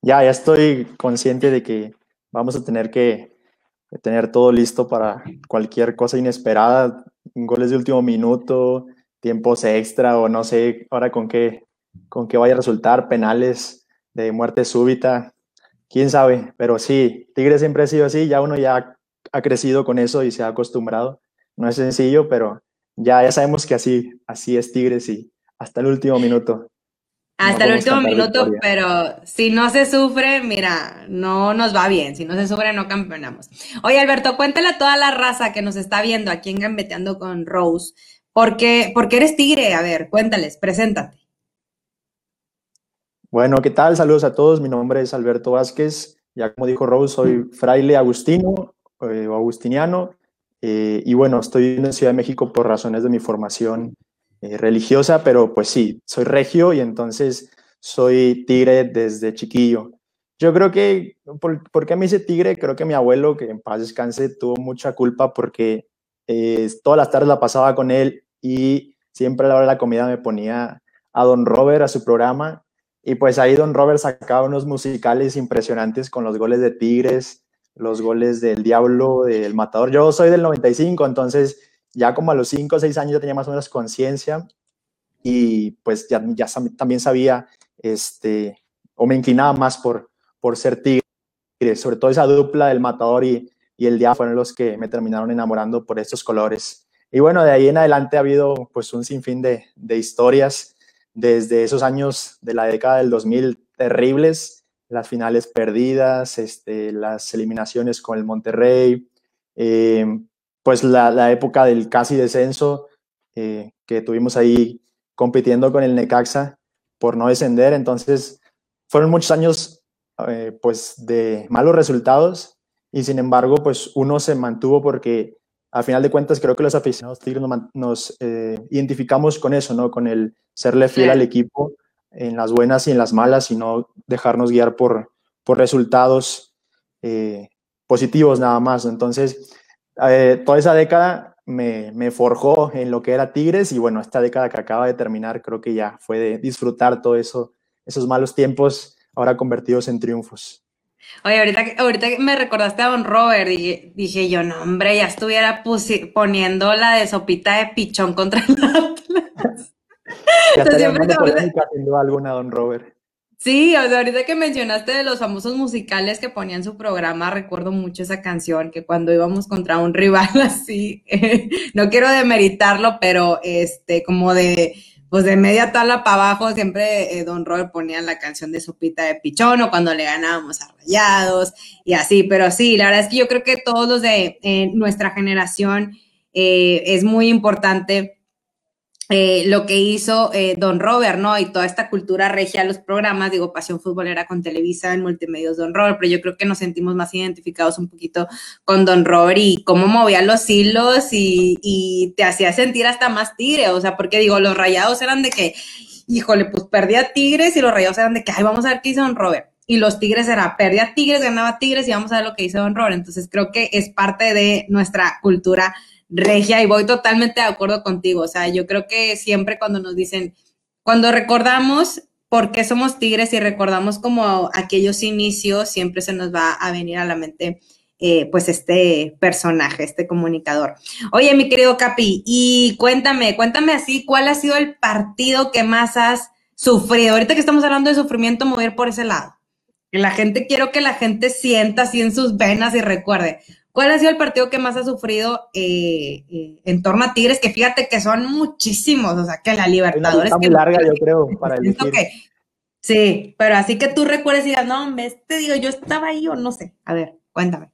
Speaker 2: Ya, ya estoy consciente de que vamos a tener que tener todo listo para cualquier cosa inesperada, goles de último minuto, tiempos extra o no sé ahora con qué con qué vaya a resultar, penales de muerte súbita, quién sabe, pero sí, Tigre siempre ha sido así, ya uno ya ha crecido con eso y se ha acostumbrado. No es sencillo, pero ya, ya sabemos que así, así es Tigres y hasta el último minuto.
Speaker 1: Hasta el último minuto, pero si no se sufre, mira, no nos va bien. Si no se sufre, no campeonamos. Oye, Alberto, cuéntale a toda la raza que nos está viendo aquí en Gambeteando con Rose. ¿Por qué, porque eres tigre? A ver, cuéntales, preséntate.
Speaker 2: Bueno, ¿qué tal? Saludos a todos. Mi nombre es Alberto Vázquez. Ya como dijo Rose, soy fraile agustino eh, o agustiniano. Eh, y bueno, estoy en Ciudad de México por razones de mi formación eh, religiosa, pero pues sí, soy regio y entonces soy tigre desde chiquillo. Yo creo que, ¿por, ¿por qué me hice tigre? Creo que mi abuelo, que en paz descanse, tuvo mucha culpa porque todas las tardes la pasaba con él y siempre a la hora de la comida me ponía a Don Robert a su programa y pues ahí Don Robert sacaba unos musicales impresionantes con los goles de Tigres, los goles del Diablo, del Matador. Yo soy del 95, entonces ya como a los 5 o 6 años ya tenía más o menos conciencia y pues ya, ya también sabía, este, o me inclinaba más por, por ser Tigre. Sobre todo esa dupla del Matador y, y el Diablo fueron los que me terminaron enamorando por estos colores. Y bueno, de ahí en adelante ha habido pues un sinfín de, de historias desde esos años de la década del 2000 terribles, las finales perdidas, este, las eliminaciones con el Monterrey, eh, pues la, época del casi descenso eh, que tuvimos ahí compitiendo con el Necaxa por no descender. Entonces, fueron muchos años eh, pues de malos resultados y sin embargo, pues uno se mantuvo porque a final de cuentas creo que los aficionados Tigres nos, eh, identificamos con eso, ¿no? Con el serle fiel al equipo en las buenas y en las malas y no dejarnos guiar por, por resultados eh, positivos nada más. Entonces, eh, toda esa década me, me, forjó en lo que era Tigres y bueno, esta década que acaba de terminar creo que ya fue de disfrutar todo eso, esos malos tiempos ahora convertidos en triunfos.
Speaker 1: Oye, ahorita, ahorita me recordaste a Don Robert y dije yo, no, hombre, ya estuviera poniendo la de sopita de pichón contra el Atlas.
Speaker 2: Ya estaría haciendo alguna Don Robert.
Speaker 1: Sí, o sea, ahorita que mencionaste de los famosos musicales que ponían su programa, recuerdo mucho esa canción, que cuando íbamos contra un rival así, no quiero demeritarlo, pero este, como de, pues de media tabla para abajo, siempre eh, Don Robert ponía la canción de Sopita de Pichón o cuando le ganábamos a Rayados y así, pero sí, la verdad es que yo creo que todos los de eh, nuestra generación eh, es muy importante eh, lo que hizo eh, Don Robert, ¿no? Y toda esta cultura regia, los programas, digo, Pasión Futbolera con Televisa en Multimedios Don Robert, pero yo creo que nos sentimos más identificados un poquito con Don Robert y cómo movía los hilos y, te hacía sentir hasta más tigre, o sea, porque digo, los rayados eran de que, híjole, pues perdía Tigres y los rayados eran de que, ay, vamos a ver qué hizo Don Robert. Y los Tigres era, perdía Tigres, ganaba Tigres y vamos a ver lo que hizo Don Robert. Entonces creo que es parte de nuestra cultura regia y voy totalmente de acuerdo contigo. O sea, yo creo que siempre cuando nos dicen, cuando recordamos por qué somos tigres y recordamos como aquellos inicios, siempre se nos va a venir a la mente eh, pues este personaje, este comunicador. Oye, mi querido Capi, y cuéntame, cuéntame así, ¿cuál ha sido el partido que más has sufrido? Ahorita que estamos hablando de sufrimiento, mover por ese lado. La gente, quiero que la gente sienta así en sus venas y recuerde, ¿Cuál ha sido el partido que más ha sufrido eh, eh, en torno a Tigres? Que fíjate que son muchísimos, o sea, que la Libertadores.
Speaker 2: Está muy larga, yo creo, para elegir.
Speaker 1: sí, pero así que tú recuerdes y digas, no, hombre, te digo, yo estaba ahí o no sé. A ver, cuéntame.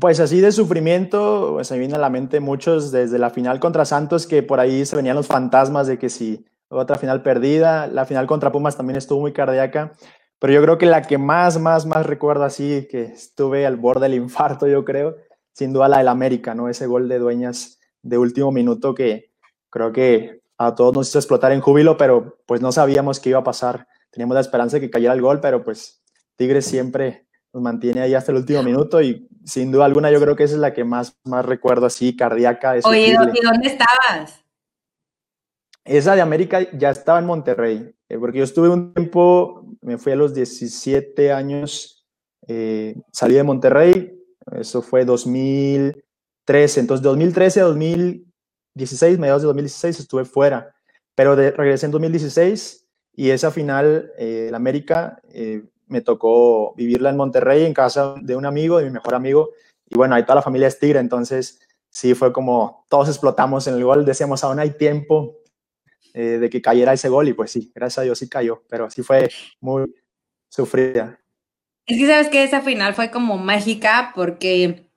Speaker 2: Pues así de sufrimiento, pues me viene a la mente muchos desde la final contra Santos, que por ahí se venían los fantasmas de que si otra final perdida, la final contra Pumas también estuvo muy cardíaca. Pero yo creo que la que más, más, más recuerdo así, que estuve al borde del infarto, yo creo, sin duda la del América, ¿no? Ese gol de Dueñas de último minuto que creo que a todos nos hizo explotar en júbilo, pero pues no sabíamos qué iba a pasar. Teníamos la esperanza de que cayera el gol, pero pues Tigres siempre nos mantiene ahí hasta el último minuto y sin duda alguna yo creo que esa es la que más, más recuerdo así, cardíaca.
Speaker 1: Oye, ¿y dónde estabas?
Speaker 2: Esa de América ya estaba en Monterrey, eh, porque yo estuve un tiempo me fui a los 17 años, eh, salí de Monterrey, eso fue 2013, entonces 2013 a 2016, mediados de 2016 estuve fuera, pero de, regresé en 2016 y esa final, eh, la América, eh, me tocó vivirla en Monterrey, en casa de un amigo, de mi mejor amigo, y bueno, ahí toda la familia es tigre, entonces sí fue como todos explotamos en el gol, decíamos, aún hay tiempo, eh, de que cayera ese gol y pues sí, gracias a Dios sí cayó, pero sí fue muy sufrida.
Speaker 1: Es que sabes que esa final fue como mágica porque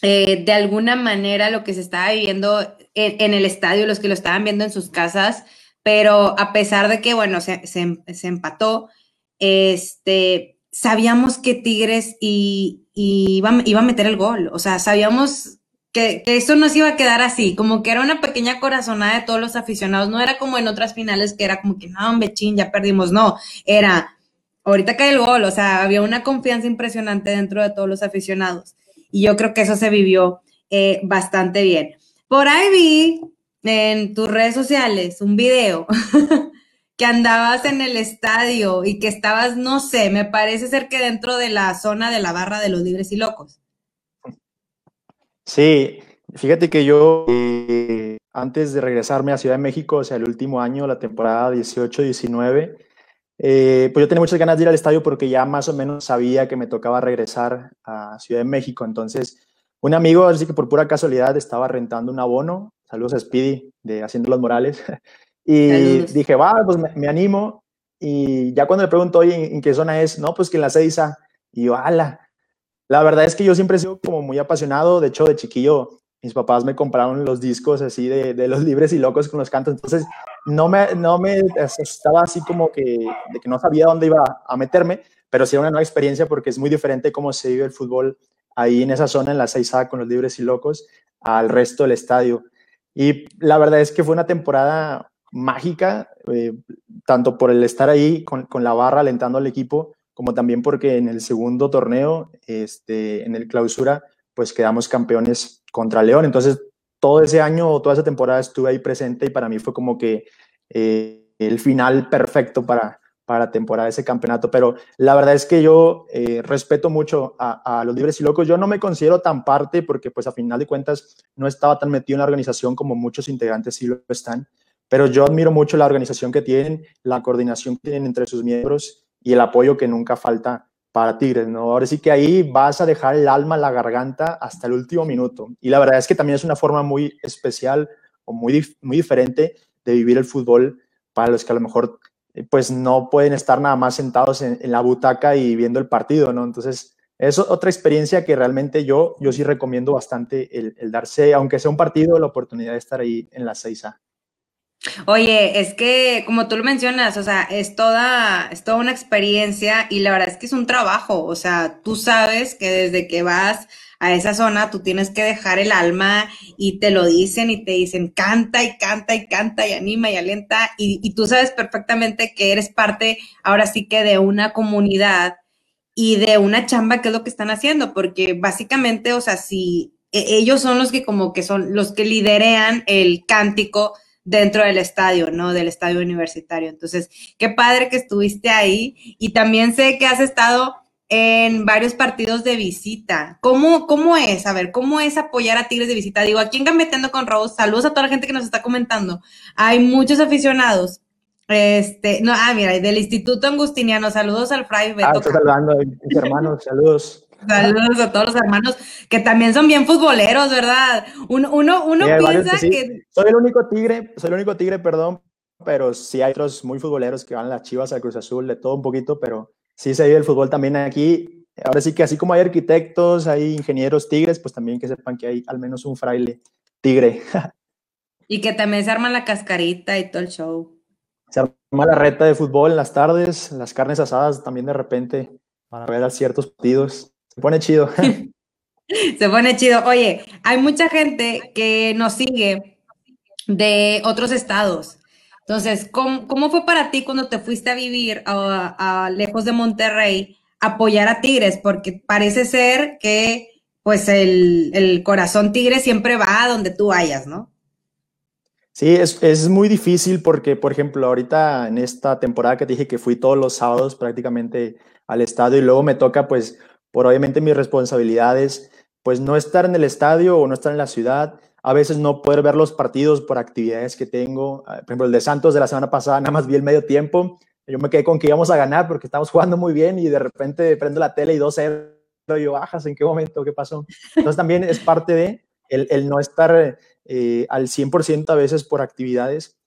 Speaker 1: eh, de alguna manera lo que se estaba viviendo en, el estadio, los que lo estaban viendo en sus casas, pero a pesar de que, bueno, se, empató, este, sabíamos que Tigres y, iba, iba, a meter el gol, o sea, sabíamos que, eso no se iba a quedar así, como que era una pequeña corazonada de todos los aficionados, no era como en otras finales que era como que, no, hombre, chin, ya perdimos, no, era, ahorita cae el gol, o sea, había una confianza impresionante dentro de todos los aficionados, y yo creo que eso se vivió eh, bastante bien. Por ahí vi en tus redes sociales un video que andabas en el estadio y que estabas, no sé, me parece ser que dentro de la zona de la barra de los libres y locos.
Speaker 2: Sí, fíjate que yo eh, antes de regresarme a Ciudad de México, o sea, el último año, la temporada 18-19, eh, pues yo tenía muchas ganas de ir al estadio porque ya más o menos sabía que me tocaba regresar a Ciudad de México. Entonces, un amigo, así que por pura casualidad, estaba rentando un abono. Saludos a Speedy de Haciendo los Morales. y dije, va, pues me, animo. Y ya cuando le pregunto, oye, ¿en, qué zona es? No, pues que en la 6 Y yo, ala. La verdad es que yo siempre he sido como muy apasionado, de hecho de chiquillo mis papás me compraron los discos así de, de los libres y locos con los cantos, entonces no me, no me estaba así como que, de que no sabía dónde iba a meterme, pero sí era una nueva experiencia porque es muy diferente cómo se vive el fútbol ahí en esa zona, en la 6A con los libres y locos, al resto del estadio. Y la verdad es que fue una temporada mágica, eh, tanto por el estar ahí con, con la barra alentando al equipo, como también porque en el segundo torneo, este, en el clausura, pues quedamos campeones contra León. Entonces, todo ese año o toda esa temporada estuve ahí presente y para mí fue como que eh, el final perfecto para, para temporada ese campeonato. Pero la verdad es que yo eh, respeto mucho a, a, los libres y locos. Yo no me considero tan parte porque pues a final de cuentas no estaba tan metido en la organización como muchos integrantes sí lo están pero yo admiro mucho la organización que tienen, la coordinación que tienen entre sus miembros y el apoyo que nunca falta para Tigres, ¿no? Ahora sí que ahí vas a dejar el alma, la garganta hasta el último minuto. Y la verdad es que también es una forma muy especial o muy, muy diferente de vivir el fútbol para los que a lo mejor eh, pues no pueden estar nada más sentados en, la butaca y viendo el partido, ¿no? Entonces, es otra experiencia que realmente yo, yo sí recomiendo bastante el, el darse, aunque sea un partido, la oportunidad de estar ahí en la 6A.
Speaker 1: Oye, es que como tú lo mencionas, o sea, es toda, es toda una experiencia y la verdad es que es un trabajo, o sea, tú sabes que desde que vas a esa zona tú tienes que dejar el alma y te lo dicen y te dicen canta y canta y canta y anima y alienta y, y tú sabes perfectamente que eres parte ahora sí que de una comunidad y de una chamba que es lo que están haciendo, porque básicamente, o sea, si e, ellos son los que como que son los que liderean el cántico dentro del estadio, ¿no? Del estadio universitario. Entonces, qué padre que estuviste ahí y también sé que has estado en varios partidos de visita. ¿Cómo, cómo es? A ver, ¿cómo es apoyar a Tigres de visita? Digo, aquí en Gambeteando con Rose, saludos a toda la gente que nos está comentando. Hay muchos aficionados. Este, no, ah, mira, del Instituto Angustiniano, saludos al Fray
Speaker 2: Beto. Ah, estoy saludando mis hermanos, saludos.
Speaker 1: Saludos a todos los hermanos que también son bien futboleros, ¿verdad? Uno, uno, uno piensa que,
Speaker 2: Soy el único tigre, soy el único tigre, perdón, pero sí hay otros muy futboleros que van a las Chivas, a Cruz Azul, de todo un poquito, pero sí se vive el fútbol también aquí. Ahora sí que así como hay arquitectos, hay ingenieros tigres, pues también que sepan que hay al menos un fraile tigre.
Speaker 1: Y que también se arma la cascarita y todo el show.
Speaker 2: Se arma la reta de fútbol en las tardes, las carnes asadas también de repente para ver a ciertos partidos. Se pone chido.
Speaker 1: Se pone chido. Oye, hay mucha gente que nos sigue de otros estados. Entonces, ¿cómo, fue para ti cuando te fuiste a vivir a, lejos de Monterrey apoyar a Tigres? Porque parece ser que pues el, el, corazón tigre siempre va a donde tú vayas, ¿no?
Speaker 2: Sí, es, es, muy difícil porque, por ejemplo, ahorita en esta temporada que te dije que fui todos los sábados prácticamente al estadio y luego me toca pues por obviamente mis responsabilidades, pues no estar en el estadio o no estar en la ciudad, a veces no poder ver los partidos por actividades que tengo. Ah, por ejemplo, el de Santos de la semana pasada, nada más vi el medio tiempo. Yo me quedé con que íbamos a ganar porque estamos jugando muy bien y de repente prendo la tele y 2-0 y yo, bajas, ¿en qué momento? ¿Qué pasó? Entonces también es parte de el, el no estar eh, al 100% a veces por actividades.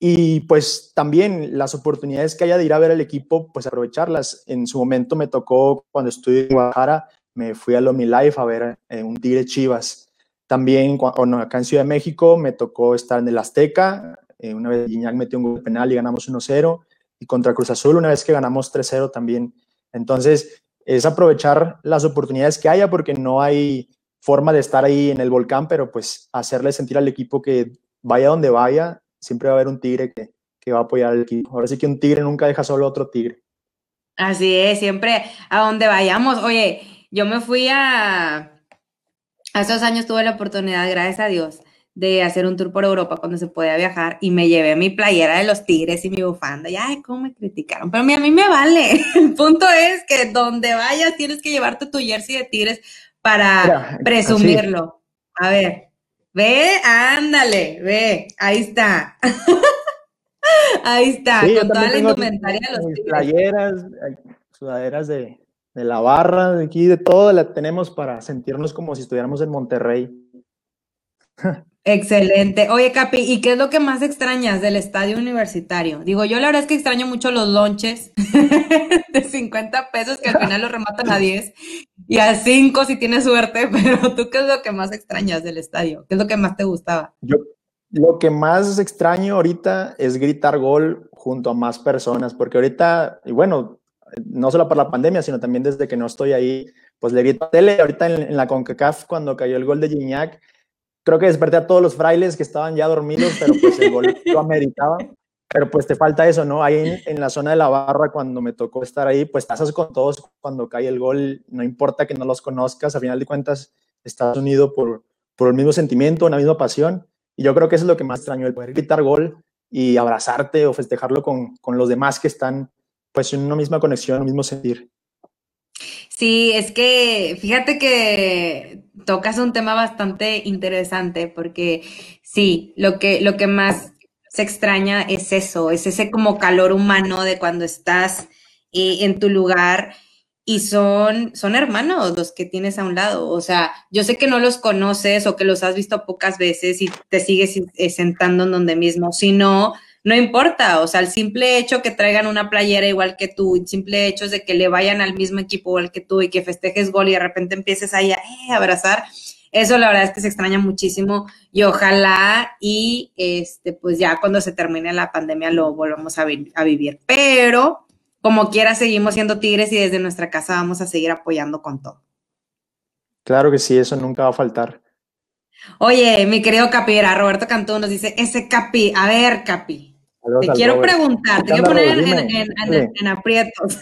Speaker 2: Y pues también las oportunidades que haya de ir a ver al equipo, pues aprovecharlas. En su momento me tocó cuando estuve en Guadalajara, me fui a Lomi Life a ver eh, un Tigre Chivas. También acá en Ciudad de México me tocó estar en el Azteca. Eh, una vez Guiñac metió un gol penal y ganamos 1-0. Y contra Cruz Azul, una vez que ganamos 3-0 también. Entonces, es aprovechar las oportunidades que haya porque no hay forma de estar ahí en el volcán, pero pues hacerle sentir al equipo que vaya donde vaya, siempre va a haber un tigre que, va a apoyar al equipo. Ahora sí que un tigre nunca deja solo a otro tigre.
Speaker 1: Así es, siempre a donde vayamos. Oye, yo me fui a... Hace dos años tuve la oportunidad, gracias a Dios, de hacer un tour por Europa cuando se podía viajar y me llevé mi playera de los tigres y mi bufanda. Y ay, cómo me criticaron. Pero a mí, a mí me vale. El punto es que donde vayas tienes que llevarte tu jersey de tigres para presumirlo. A ver. Ve, ándale, ve, ahí está. ahí está, con toda la indumentaria de los
Speaker 2: Playeras, sudaderas de, de, la barra, de aquí, de todo, la tenemos para sentirnos como si estuviéramos en Monterrey.
Speaker 1: Excelente. Oye, Capi, ¿y qué es lo que más extrañas del estadio universitario? Digo, yo la verdad es que extraño mucho los lonches de 50 pesos que al final los rematan a 10 y a 5 si tienes suerte, pero tú qué es lo que más extrañas del estadio? ¿Qué es lo que más te gustaba?
Speaker 2: Yo lo que más extraño ahorita es gritar gol junto a más personas, porque ahorita, y bueno, no solo por la pandemia, sino también desde que no estoy ahí, pues le grito a tele, ahorita en, la CONCACAF cuando cayó el gol de Gignac, creo que desperté a todos los frailes que estaban ya dormidos, pero pues el gol lo ameritaba. Pero pues te falta eso, ¿no? Ahí en, la zona de la barra, cuando me tocó estar ahí, pues estás con todos cuando cae el gol, no importa que no los conozcas, a final de cuentas estás unido por, por el mismo sentimiento, una misma pasión. Y yo creo que eso es lo que más extraño, el poder gritar gol y abrazarte o festejarlo con, con los demás que están pues en una misma conexión, un mismo sentir.
Speaker 1: Sí, es que fíjate que tocas un tema bastante interesante porque sí, lo que, lo que más se extraña es eso, es ese como calor humano de cuando estás eh, en tu lugar y son, son hermanos los que tienes a un lado. O sea, yo sé que no los conoces o que los has visto pocas veces y te sigues eh, sentando en donde mismo. Si no, importa. O sea, el simple hecho que traigan una playera igual que tú, el simple hecho es de que le vayan al mismo equipo igual que tú y que festejes gol y de repente empieces ahí a eh, abrazar. Eso la verdad es que se extraña muchísimo y ojalá y este pues ya cuando se termine la pandemia lo volvamos a, a vivir. Pero como quiera seguimos siendo Tigres y desde nuestra casa vamos a seguir apoyando con todo.
Speaker 2: Claro que sí, eso nunca va a faltar.
Speaker 1: Oye, mi querido Capi, Roberto Cantú nos dice, ese Capi, a ver, Capi, te quiero preguntar, te quiero poner en, aprietos.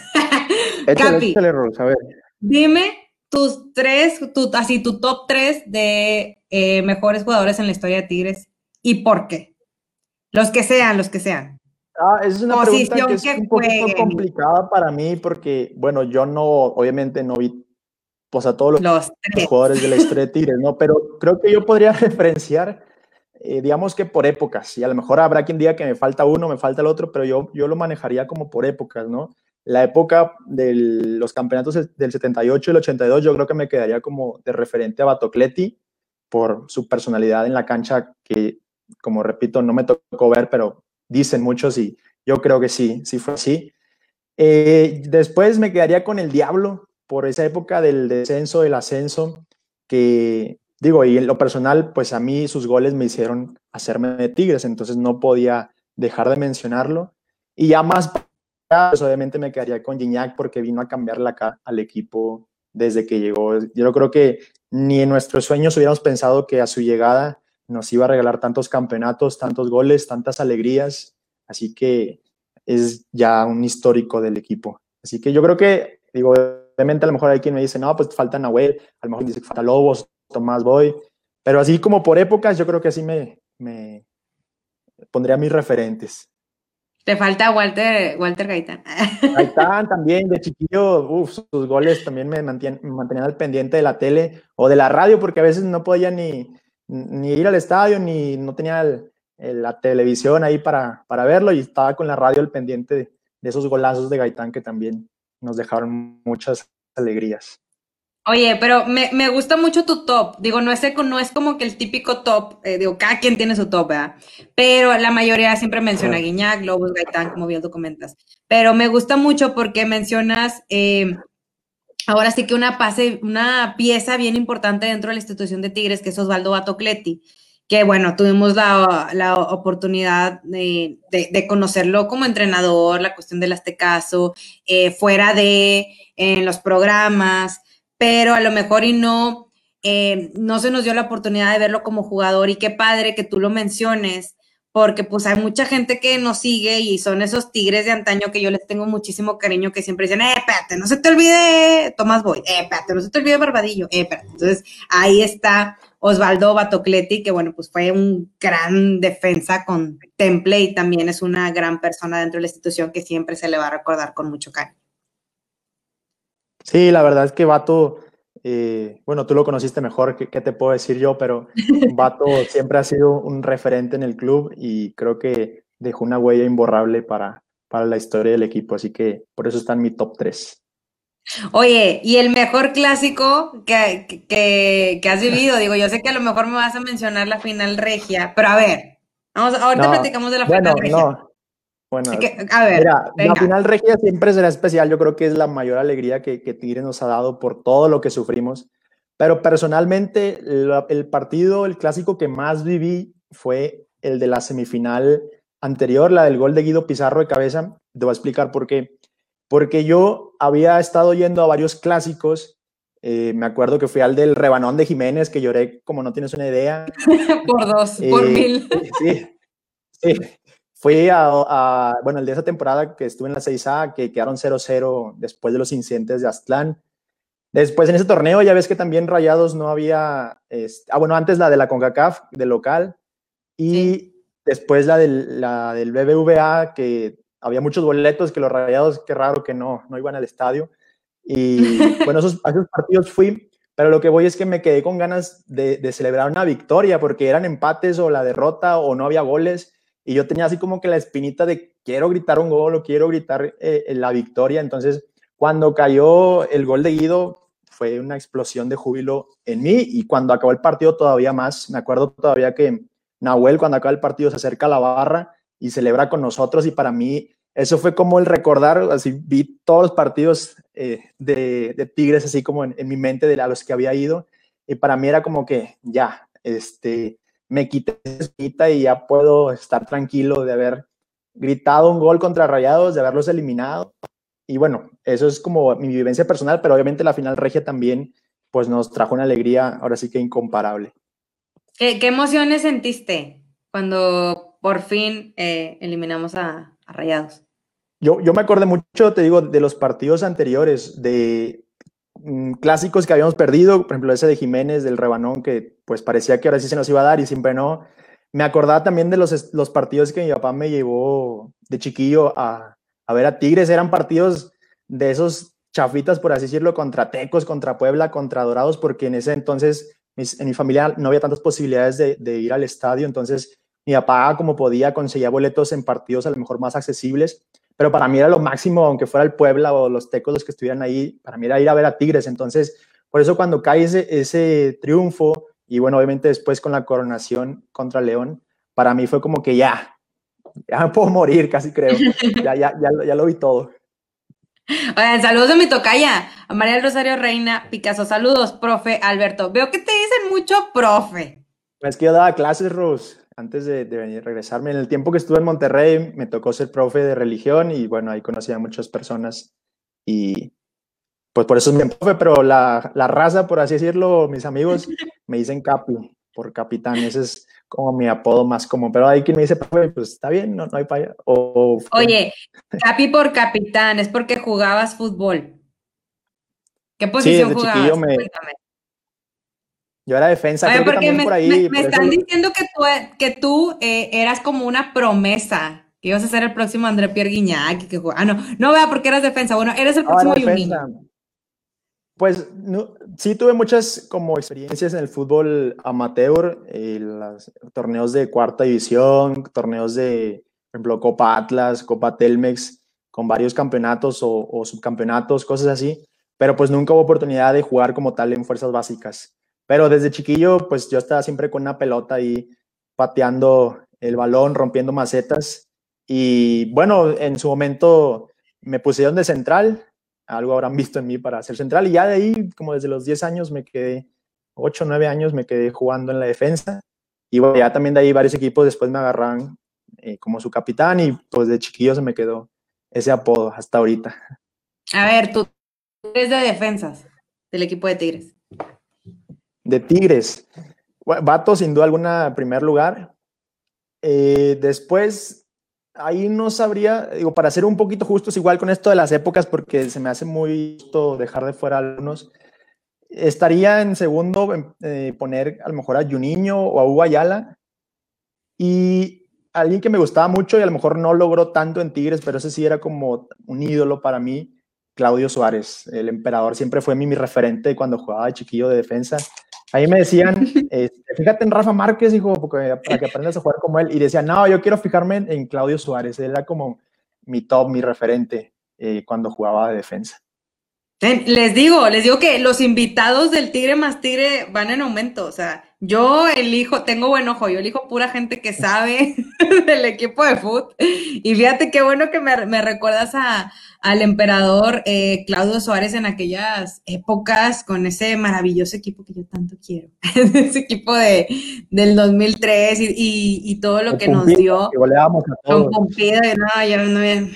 Speaker 2: Capi,
Speaker 1: dime tus tres, tu, así tu top tres de eh, mejores jugadores en la historia de Tigres y por qué. Los que sean, los que sean.
Speaker 2: Ah, es una pregunta que es un poco complicada para mí porque, bueno, yo no, obviamente no vi pues, a todos los, jugadores de la historia de Tigres, ¿no? Pero creo que yo podría referenciar, eh, digamos que por épocas, y a lo mejor habrá quien diga que me falta uno, me falta el otro, pero yo, yo lo manejaría como por épocas, ¿no? La época de los campeonatos del 78 y el 82, yo creo que me quedaría como de referente a Batocleti por su personalidad en la cancha que, como repito, no me tocó ver, pero dicen muchos y yo creo que sí, sí fue así. Eh, después me quedaría con el Diablo por esa época del descenso, del ascenso, que digo, y en lo personal, pues a mí sus goles me hicieron hacerme de Tigres, entonces no podía dejar de mencionarlo. Y ya más, pues obviamente me quedaría con Gignac porque vino a cambiarle acá al equipo desde que llegó. Yo creo que ni en nuestros sueños hubiéramos pensado que a su llegada nos iba a regalar tantos campeonatos, tantos goles, tantas alegrías. Así que es ya un histórico del equipo. Así que yo creo que, digo, obviamente a lo mejor hay quien me dice, no, pues falta Nahuel, a lo mejor dice que falta Lobos, Tomás Boy, pero así como por épocas, yo creo que así me, me pondría mis referentes.
Speaker 1: Te falta Walter, Walter Gaitán.
Speaker 2: Gaitán también, de chiquillo, uf, sus goles también me mantenían, me mantenían al pendiente de la tele o de la radio, porque a veces no podía ni, ni ir al estadio, ni no tenía la televisión ahí para, para, verlo y estaba con la radio al pendiente de, esos golazos de Gaitán que también nos dejaron muchas alegrías.
Speaker 1: Oye, pero me, me, gusta mucho tu top. Digo, no es, no es como que el típico top, eh, digo, cada quien tiene su top, ¿verdad? Pero la mayoría siempre menciona Guiñac, Lobos, Gaitán, como bien tú comentas. Pero me gusta mucho porque mencionas eh, ahora sí que una, pase, una pieza bien importante dentro de la institución de Tigres, que es Osvaldo Batocleti, que bueno, tuvimos la, la oportunidad de, de, conocerlo como entrenador, la cuestión del Aztecaso, eh, fuera de en los programas, pero a lo mejor y no, eh, no se nos dio la oportunidad de verlo como jugador y qué padre que tú lo menciones, porque pues hay mucha gente que nos sigue y son esos tigres de antaño que yo les tengo muchísimo cariño que siempre dicen, eh, espérate, no se te olvide Tomás Boy, eh, espérate, no se te olvide Barbadillo, eh. Entonces ahí está Osvaldo Batocleti, que bueno, pues fue un gran defensa con Temple y también es una gran persona dentro de la institución que siempre se le va a recordar con mucho cariño.
Speaker 2: Sí, la verdad es que Bato eh, bueno, tú lo conociste mejor, ¿qué, te puedo decir yo? Pero Bato siempre ha sido un referente en el club y creo que dejó una huella imborrable para, para la historia del equipo, así que por eso está en mi top 3.
Speaker 1: Oye, y el mejor clásico que, que, que, has vivido, digo, yo sé que a lo mejor me vas a mencionar la final regia, pero a ver, vamos, ahorita platicamos de la final regia. No,
Speaker 2: bueno, a ver, la final regia siempre será especial. Yo creo que es la mayor alegría que, que Tigre nos ha dado por todo lo que sufrimos. Pero personalmente, el partido, el clásico que más viví fue el de la semifinal anterior, la del gol de Guido Pizarro de cabeza. Te voy a explicar por qué. Porque yo había estado yendo a varios clásicos. Eh, me acuerdo que fui al del Rebanón de Jiménez, que lloré como no tienes una idea.
Speaker 1: por dos, por eh, mil.
Speaker 2: Sí, sí. Fui a, bueno, el de esa temporada que estuve en la 6A, que quedaron 0-0 después de los incidentes de Aztlán. Después en ese torneo ya ves que también Rayados no había, este, ah, bueno, antes la de la CONCACAF, de local, y después la del, la del BBVA, que había muchos boletos, que los Rayados, qué raro que no, no iban al estadio. Y bueno, esos, esos partidos fui, pero lo que voy es que me quedé con ganas de, de celebrar una victoria, porque eran empates o la derrota o no había goles y yo tenía así como que la espinita de quiero gritar un gol o quiero gritar eh, la victoria. Entonces, cuando cayó el gol de Guido, fue una explosión de júbilo en mí y cuando acabó el partido todavía más. Me acuerdo todavía que Nahuel cuando acaba el partido se acerca a la barra y celebra con nosotros y para mí eso fue como el recordar, así vi todos los partidos eh, de, Tigres así como en, mi mente de a los que había ido y para mí era como que ya, este, me quité esa y ya puedo estar tranquilo de haber gritado un gol contra Rayados, de haberlos eliminado. Y bueno, eso es como mi vivencia personal, pero obviamente la final regia también pues nos trajo una alegría, ahora sí que incomparable.
Speaker 1: ¿Qué, emociones sentiste cuando por fin eh, eliminamos a, Rayados?
Speaker 2: Yo, yo me acordé mucho, te digo, de los partidos anteriores, de mm, clásicos que habíamos perdido, por ejemplo, ese de Jiménez, del Rebanón, que pues parecía que ahora sí se nos iba a dar y siempre no. Me acordaba también de los, los partidos que mi papá me llevó de chiquillo a, a ver a Tigres, eran partidos de esos chafitas, por así decirlo, contra Tecos, contra Puebla, contra Dorados, porque en ese entonces en mi familia no había tantas posibilidades de, ir al estadio, entonces mi papá como podía conseguía boletos en partidos a lo mejor más accesibles, pero para mí era lo máximo, aunque fuera el Puebla o los Tecos los que estuvieran ahí, para mí era ir a ver a Tigres, entonces por eso cuando cae ese, ese triunfo y bueno, obviamente después con la coronación contra León, para mí fue como que ya, ya me puedo morir, casi creo, ya, ya, ya, ya lo vi todo.
Speaker 1: Oigan, saludos de mi tocaya, a María Rosario Reina Picasso. Saludos, profe Alberto. Veo que te dicen mucho profe.
Speaker 2: Es que yo daba clases, Rose, antes de, venir regresarme. En el tiempo que estuve en Monterrey, me tocó ser profe de religión y bueno, ahí conocí a muchas personas y pues por eso es mi profe, pero la, la raza, por así decirlo, mis amigos me dicen Capi, por capitán. Ese es como mi apodo más común. Pero hay quien me dice, pues está bien, no, no hay para
Speaker 1: Oye, Capi por capitán, es porque jugabas fútbol. ¿Qué posición jugabas?
Speaker 2: Yo era defensa,
Speaker 1: Oye, porque me, por ahí. Me, están diciendo que tú, que tú eh, eras como una promesa, que ibas a ser el próximo André Pierre Guignac. Que, ah, no, no vea porque eras defensa. Bueno, eres el próximo ah,
Speaker 2: pues sí tuve muchas como experiencias en el fútbol amateur, eh, torneos de cuarta división, torneos de, por ejemplo, Copa Atlas, Copa Telmex, con varios campeonatos o, subcampeonatos, cosas así, pero pues nunca hubo oportunidad de jugar como tal en fuerzas básicas. Pero desde chiquillo, pues yo estaba siempre con una pelota ahí pateando el balón, rompiendo macetas. Y bueno, en su momento me pusieron de central, algo habrán visto en mí para ser central. Y ya de ahí, como desde los 10 años, me quedé, 8 o 9 años, me quedé jugando en la defensa. Y bueno, ya también de ahí varios equipos después me agarran eh, como su capitán y pues de chiquillo se me quedó ese apodo hasta ahorita.
Speaker 1: A ver, tú eres de defensas del equipo de Tigres.
Speaker 2: De Tigres. Vato, sin duda alguna, primer lugar. Eh, después, ahí no sabría, digo, para ser un poquito justos, igual con esto de las épocas, porque se me hace muy justo dejar de fuera algunos. Estaría en segundo eh, poner a lo mejor a Juninho o a Hugo Ayala. Y alguien que me gustaba mucho y a lo mejor no logró tanto en Tigres, pero ese sí era como un ídolo para mí, Claudio Suárez. El emperador siempre fue mi, mi referente cuando jugaba de chiquillo de defensa. Ahí me decían, este, fíjate en Rafa Márquez, hijo, porque, para que aprendas a jugar como él. Y decían, no, yo quiero fijarme en, Claudio Suárez. Él era como mi top, mi referente eh, cuando jugaba de defensa.
Speaker 1: Les digo, les digo que los invitados del Tigre más Tigre van en aumento. O sea, yo elijo, tengo buen ojo, yo elijo pura gente que sabe del equipo de fútbol. Y fíjate qué bueno que me, me recuerdas a, al emperador eh, Claudio Suárez en aquellas épocas con ese maravilloso equipo que yo tanto quiero. ese equipo de, del 2003 y, y, todo lo que nos dio.
Speaker 2: Que a todos.
Speaker 1: Con no, no,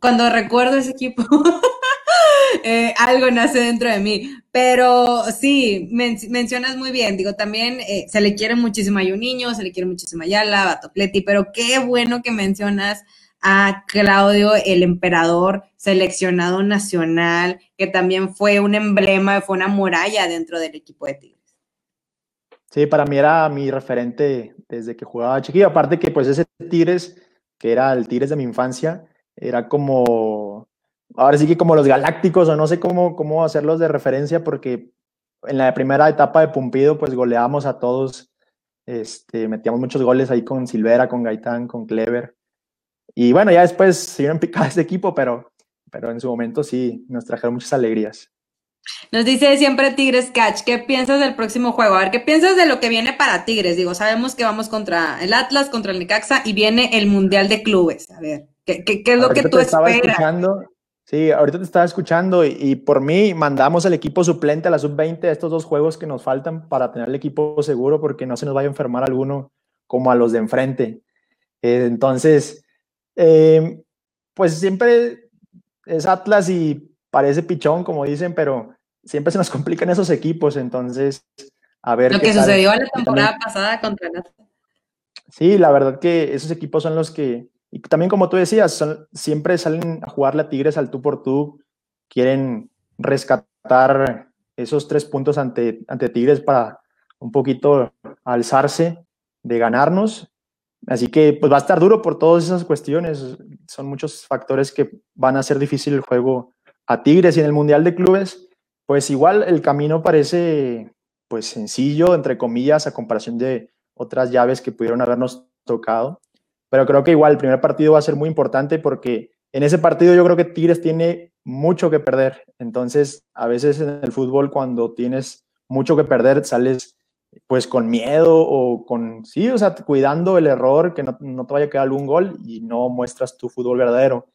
Speaker 1: cuando recuerdo ese equipo. Eh, algo nace dentro de mí. Pero sí, mencionas muy bien. Digo, también eh, se le quiere muchísimo a un niño, se le quiere muchísimo a Yala, a pero qué bueno que mencionas a Claudio, el emperador seleccionado nacional, que también fue un emblema, fue una muralla dentro del equipo de Tigres.
Speaker 2: Sí, para mí era mi referente desde que jugaba chiquillo. Aparte que pues ese Tigres, que era el Tigres de mi infancia, era como ahora sí que como los galácticos o no sé cómo, cómo hacerlos de referencia porque en la primera etapa de Pumpido pues goleamos a todos Este, metíamos muchos goles ahí con Silvera, con Gaitán, con Clever. Y bueno, ya después se vieron picadas de equipo, pero, pero en su momento sí nos trajeron muchas alegrías.
Speaker 1: Nos dice siempre Tigres Catch, ¿qué piensas del próximo juego? A ver, ¿qué piensas de lo que viene para Tigres? Digo, sabemos que vamos contra el Atlas, contra el Necaxa y viene el Mundial de Clubes. A ver, ¿qué, qué, es lo que tú esperas?
Speaker 2: Sí, ahorita te estaba escuchando y, por mí mandamos el equipo suplente a la sub-20 a estos dos juegos que nos faltan para tener el equipo seguro porque no se nos vaya a enfermar alguno como a los de enfrente. Eh, entonces, eh, pues siempre es Atlas y parece pichón, como dicen, pero siempre se nos complican esos equipos, entonces, a ver.
Speaker 1: Lo que sucedió la temporada pasada contra Atlas.
Speaker 2: Sí, la verdad que esos equipos son los que y también como tú decías, siempre salen a jugarle a Tigres al tú por tú, quieren rescatar esos tres puntos ante, ante Tigres para un poquito alzarse de ganarnos. Así que pues va a estar duro por todas esas cuestiones. Son muchos factores que van a hacer difícil el juego a Tigres y en el Mundial de Clubes, pues igual el camino parece pues sencillo, entre comillas, a comparación de otras llaves que pudieron habernos tocado pero creo que igual el primer partido va a ser muy importante porque en ese partido yo creo que Tigres tiene mucho que perder. Entonces, a veces en el fútbol cuando tienes mucho que perder, sales pues con miedo o con, sí, o sea, cuidando el error, que no, no te vaya a quedar algún gol y no muestras tu fútbol verdadero.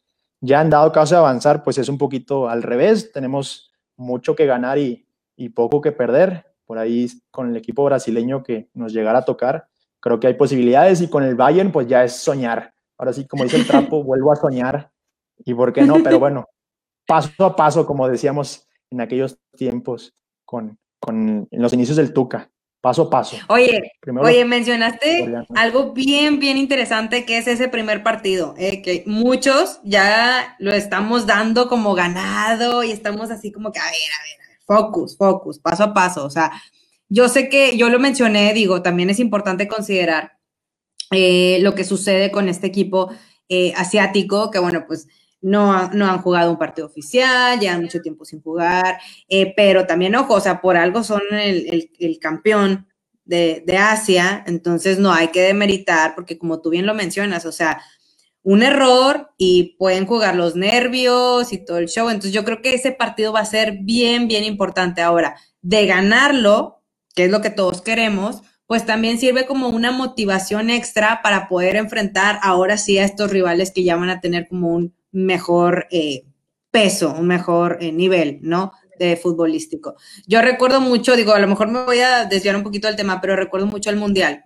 Speaker 2: Ya en dado caso de avanzar, pues es un poquito al revés, tenemos mucho que ganar y, y poco que perder. Por ahí con el equipo brasileño que nos llegara a tocar, creo que hay posibilidades y con el Bayern pues ya es soñar. Ahora sí, como dice el trapo, vuelvo a soñar. Y por qué no, pero bueno, paso a paso, como decíamos en aquellos tiempos con, con los inicios del Tuca, paso a paso.
Speaker 1: Oye, oye, mencionaste algo bien, bien interesante que es ese primer partido, eh, que muchos ya lo estamos dando como ganado y estamos así como que, a ver, a ver, a ver, focus, focus, paso a paso, o sea, yo sé que yo lo mencioné, digo, también es importante considerar eh, lo que sucede con este equipo eh, asiático, que bueno, pues no, no han jugado un partido oficial, llevan mucho tiempo sin jugar, eh, pero también, ojo, o sea, por algo son el, campeón de, de, Asia, entonces no hay que demeritar, porque como tú bien lo mencionas, o sea, un error y pueden jugar los nervios y todo el show, entonces yo creo que ese partido va a ser bien, bien importante ahora. De ganarlo, que es lo que todos queremos, pues también sirve como una motivación extra para poder enfrentar ahora sí a estos rivales que ya van a tener como un mejor eh, peso, un mejor eh, nivel, ¿no? De futbolístico. Yo recuerdo mucho, digo, a lo mejor me voy a desviar un poquito del tema, pero recuerdo mucho el Mundial,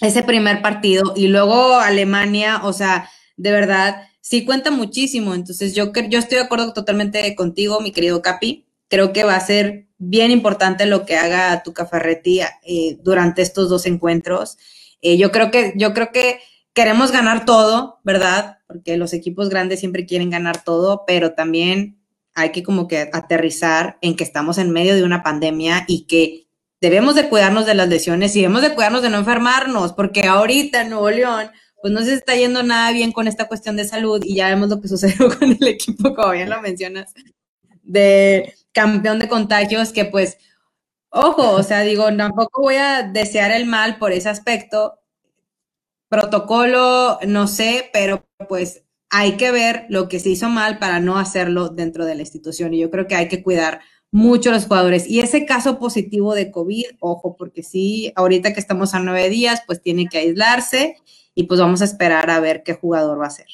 Speaker 1: ese primer partido y luego Alemania, o sea, de verdad, sí cuenta muchísimo. Entonces, yo, yo estoy de acuerdo totalmente contigo, mi querido Capi. Creo que va a ser bien importante lo que haga tu Ferretti eh, durante estos dos encuentros. Eh, yo creo que, yo creo que queremos ganar todo, ¿verdad? Porque los equipos grandes siempre quieren ganar todo, pero también hay que como que aterrizar en que estamos en medio de una pandemia y que debemos de cuidarnos de las lesiones y debemos de cuidarnos de no enfermarnos, porque ahorita en Nuevo León, pues no se está yendo nada bien con esta cuestión de salud y ya vemos lo que sucedió con el equipo, como bien lo mencionas, de campeón de contagios que pues, ojo, o sea, digo, tampoco voy a desear el mal por ese aspecto. Protocolo, no sé, pero pues hay que ver lo que se hizo mal para no hacerlo dentro de la institución. Y yo creo que hay que cuidar mucho a los jugadores. Y ese caso positivo de COVID, ojo, porque sí, ahorita que estamos a nueve días, pues tiene que aislarse y pues vamos a esperar a ver qué jugador va a ser.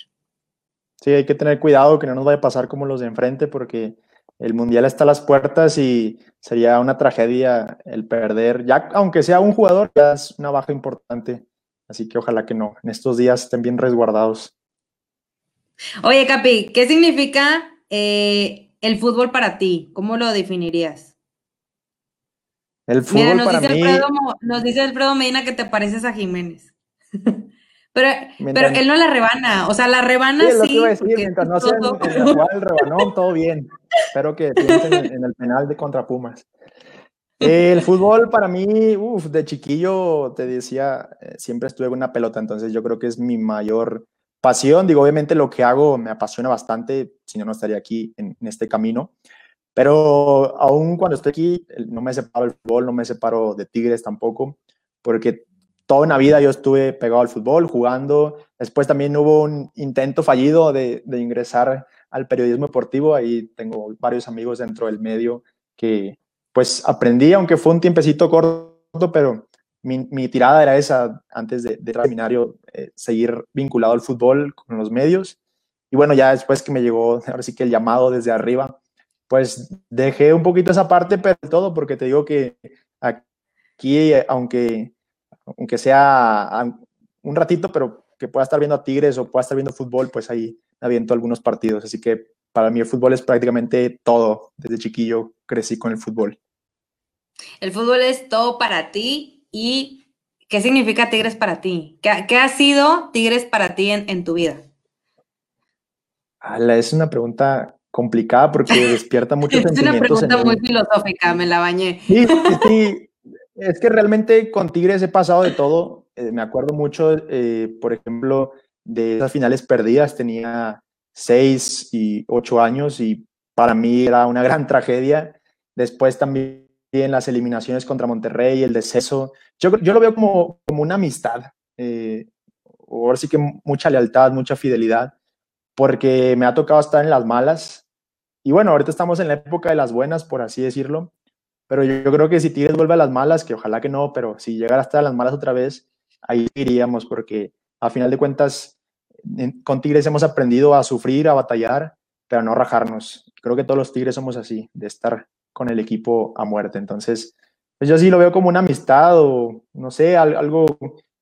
Speaker 2: Sí, hay que tener cuidado que no nos vaya a pasar como los de enfrente, porque el Mundial está a las puertas y sería una tragedia el perder, ya aunque sea un jugador, ya es una baja importante. Así que ojalá que no, en estos días estén bien resguardados.
Speaker 1: Oye, Capi, ¿qué significa eh, el fútbol para ti? ¿Cómo lo definirías?
Speaker 2: El fútbol nos para
Speaker 1: mí... nos dice Alfredo Medina que te pareces a Jiménez. Pero, pero él no la rebana, o sea, la rebana sí.
Speaker 2: mientras no en, el rebanón, todo bien. Espero que piensen en, el penal de contra Pumas. El fútbol para mí, uff, de chiquillo, te decía, eh, siempre estuve en una pelota, entonces yo creo que es mi mayor pasión. Digo, obviamente lo que hago me apasiona bastante, si no, no estaría aquí en, en este camino. Pero aún cuando estoy aquí, no me separo del fútbol, no me separo de Tigres tampoco porque toda una vida yo estuve pegado al fútbol, jugando. Después también hubo un intento fallido de, de ingresar al periodismo deportivo. Ahí tengo varios amigos dentro del medio que pues aprendí, aunque fue un tiempecito corto, pero mi, mi tirada era esa, antes de, de seminario, eh, seguir vinculado al fútbol con los medios. Y bueno, ya después que me llegó, ahora sí que el llamado desde arriba, pues dejé un poquito esa parte, pero todo, porque te digo que aquí, aunque, aunque sea un ratito, pero que pueda estar viendo a Tigres o pueda estar viendo fútbol, pues ahí aviento algunos partidos. Así que para mí el fútbol es prácticamente todo. Desde chiquillo crecí con el fútbol.
Speaker 1: El fútbol es todo para ti y ¿qué significa Tigres para ti? ¿Qué, ha sido Tigres para ti en, tu vida?
Speaker 2: es una pregunta complicada porque despierta muchos sentimientos.
Speaker 1: Es una pregunta muy filosófica, me la bañé.
Speaker 2: Sí, sí, Es que realmente con Tigres he pasado de todo. Eh, me acuerdo mucho, eh, por ejemplo, de esas finales perdidas. Tenía seis y ocho años y para mí era una gran tragedia. Después también las eliminaciones contra Monterrey, el deceso. Yo, yo lo veo como, como una amistad. Eh, ahora sí que mucha lealtad, mucha fidelidad, porque me ha tocado estar en las malas. Y bueno, ahorita estamos en la época de las buenas, por así decirlo. Pero yo, creo que si Tigres vuelve a las malas, que ojalá que no, pero si llegara hasta las malas otra vez, ahí iríamos, porque a final de cuentas, con Tigres hemos aprendido a sufrir, a batallar, pero no rajarnos. Creo que todos los Tigres somos así, de estar con el equipo a muerte. Entonces, pues yo sí lo veo como una amistad o, no sé, algo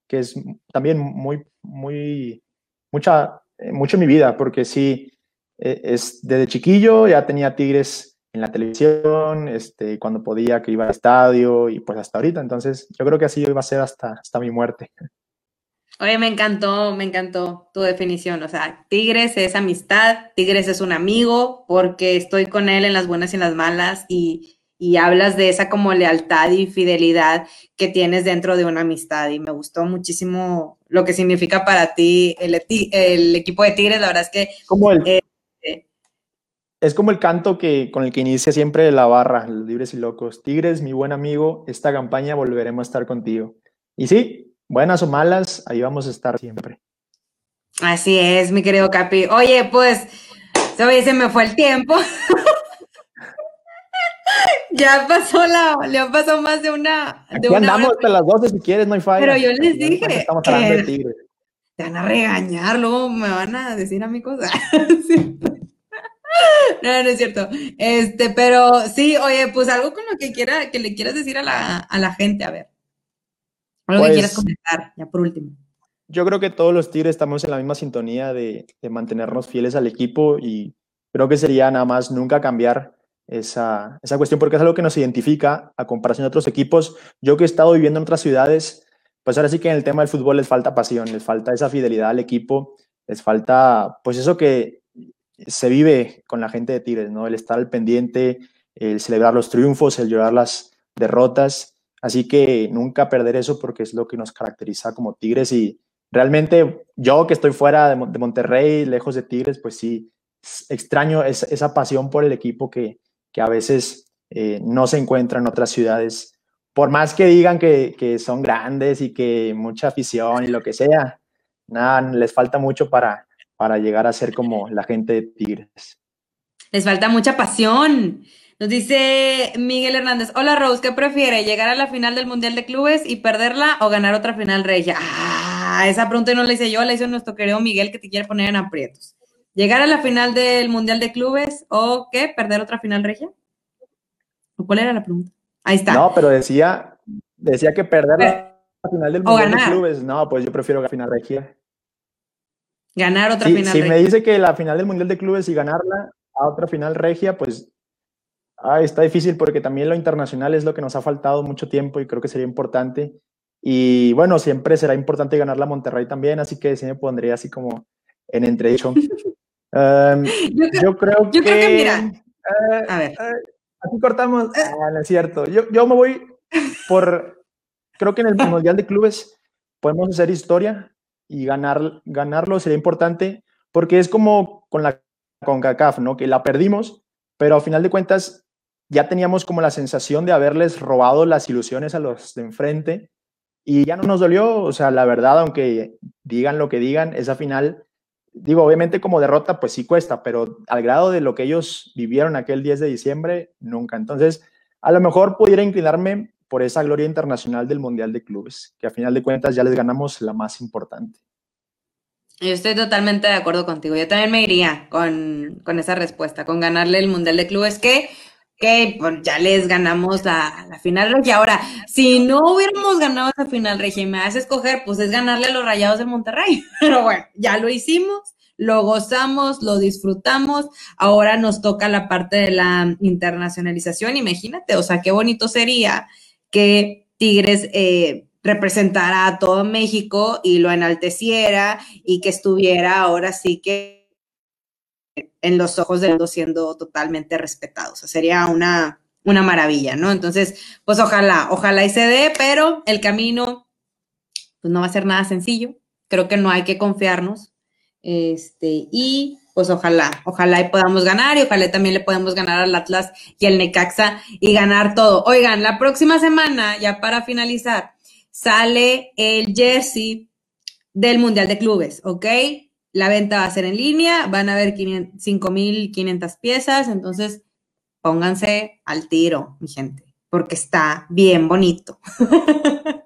Speaker 2: que es también muy, muy, mucha, eh, mucho en mi vida, porque sí, e, es desde chiquillo ya tenía Tigres en la televisión, este, cuando podía que iba al estadio y pues hasta ahorita. Entonces yo creo que así iba a ser hasta, hasta mi muerte.
Speaker 1: Oye, me encantó, me encantó tu definición. O sea, Tigres es amistad, Tigres es un amigo, porque estoy con él en las buenas y en las malas y, y hablas de esa como lealtad y fidelidad que tienes dentro de una amistad. Y me gustó muchísimo lo que significa para ti el, el equipo de Tigres. La verdad es que...
Speaker 2: Como el, eh, es como el canto que, con el que inicia siempre la barra, los libres y locos. Tigres, mi buen amigo, esta campaña volveremos a estar contigo. Y sí, buenas o malas, ahí vamos a estar siempre.
Speaker 1: Así es, mi querido Capi. Oye, pues, se me fue el tiempo. ya pasó la, le pasó más de una.
Speaker 2: De andamos hasta las 12 si quieres, no hay falla.
Speaker 1: Pero yo les dije. Estamos hablando de Tigres. Te van a regañar, luego me van a decir a mi cosa. sí. No, no es cierto. Este, pero sí, oye, pues algo con lo que quiera, que le quieras decir a la, gente, a ver. Algo que quieras pues comentar, ya por último.
Speaker 2: Yo creo que todos los Tigres estamos en la misma sintonía de, mantenernos fieles al equipo y creo que sería nada más nunca cambiar esa, esa cuestión porque es algo que nos identifica a comparación de otros equipos. Yo que he estado viviendo en otras ciudades, pues ahora sí que en el tema del fútbol les falta pasión, les falta esa fidelidad al equipo, les falta pues eso que se vive con la gente de Tigres, ¿no? El estar al pendiente, el celebrar los triunfos, el llorar las derrotas. Así que nunca perder eso porque es lo que nos caracteriza como Tigres y realmente yo que estoy fuera de, Monterrey, lejos de Tigres, pues sí, extraño esa pasión por el equipo que, que a veces eh, no se encuentra en otras ciudades. Por más que digan que, que, son grandes y que mucha afición y lo que sea, nada, les falta mucho para, para llegar a ser como la gente de Tigres.
Speaker 1: Les falta mucha pasión. Nos dice Miguel Hernández, hola Rose, ¿qué prefiere? ¿Llegar a la final del Mundial de Clubes y perderla o ganar otra final regia? Ah, esa pregunta no la hice yo, la hizo nuestro querido Miguel que te quiere poner en aprietos. ¿Llegar a la final del Mundial de Clubes o qué? ¿Perder otra final regia? ¿O cuál era la pregunta? Ahí está.
Speaker 2: No, pero decía, decía que perder la final del Mundial de Clubes. No, pues yo prefiero la final regia.
Speaker 1: Ganar otra final.
Speaker 2: Si me dice que la final del Mundial de Clubes y ganarla a otra final regia, pues está difícil porque también lo internacional es lo que nos ha faltado mucho tiempo y creo que sería importante. Y bueno, siempre será importante ganar la Monterrey también, así que sí me pondría así como en entredicho. Em, yo, creo que. Creo que mira. Eh, a ver. Eh, así cortamos. Ah, no es cierto. Yo, yo me voy por. Creo que en el Mundial de Clubes podemos hacer historia y ganar, ganarlo sería importante porque es como con la CONCACAF, ¿no? Que la perdimos, pero a final de cuentas ya teníamos como la sensación de haberles robado las ilusiones a los de enfrente y ya no nos dolió, o sea, la verdad, aunque digan lo que digan, esa final, digo, obviamente como derrota, pues sí cuesta, pero al grado de lo que ellos vivieron aquel 10 de diciembre, nunca. Entonces, a lo mejor pudiera inclinarme por esa gloria internacional del Mundial de Clubes, que a final de cuentas ya les ganamos la más importante.
Speaker 1: Yo estoy totalmente de acuerdo contigo. Yo también me iría con, esa respuesta, con ganarle el Mundial de Clubes, que, que pues, ya les ganamos la, la final regia. Ahora, si no hubiéramos ganado esa final regia me hace escoger, pues es ganarle a los Rayados de Monterrey. Pero bueno, ya lo hicimos, lo gozamos, lo disfrutamos. Ahora nos toca la parte de la internacionalización. Imagínate, o sea, qué bonito sería que Tigres eh, representara a todo México y lo enalteciera y que estuviera ahora sí que en los ojos del mundo siendo totalmente respetado. O sea, sería una, una maravilla, ¿no? Entonces, pues ojalá, ojalá y se dé, pero el camino pues no va a ser nada sencillo. Creo que no hay que confiarnos. Este, y pues ojalá, ojalá y podamos ganar y ojalá también le podemos ganar al Atlas y al Necaxa y ganar todo. Oigan, la próxima semana, ya para finalizar, sale el jersey del Mundial de Clubes, ¿ok? La venta va a ser en línea, van a haber 5.500 piezas, entonces pónganse al tiro, mi gente, porque está bien bonito.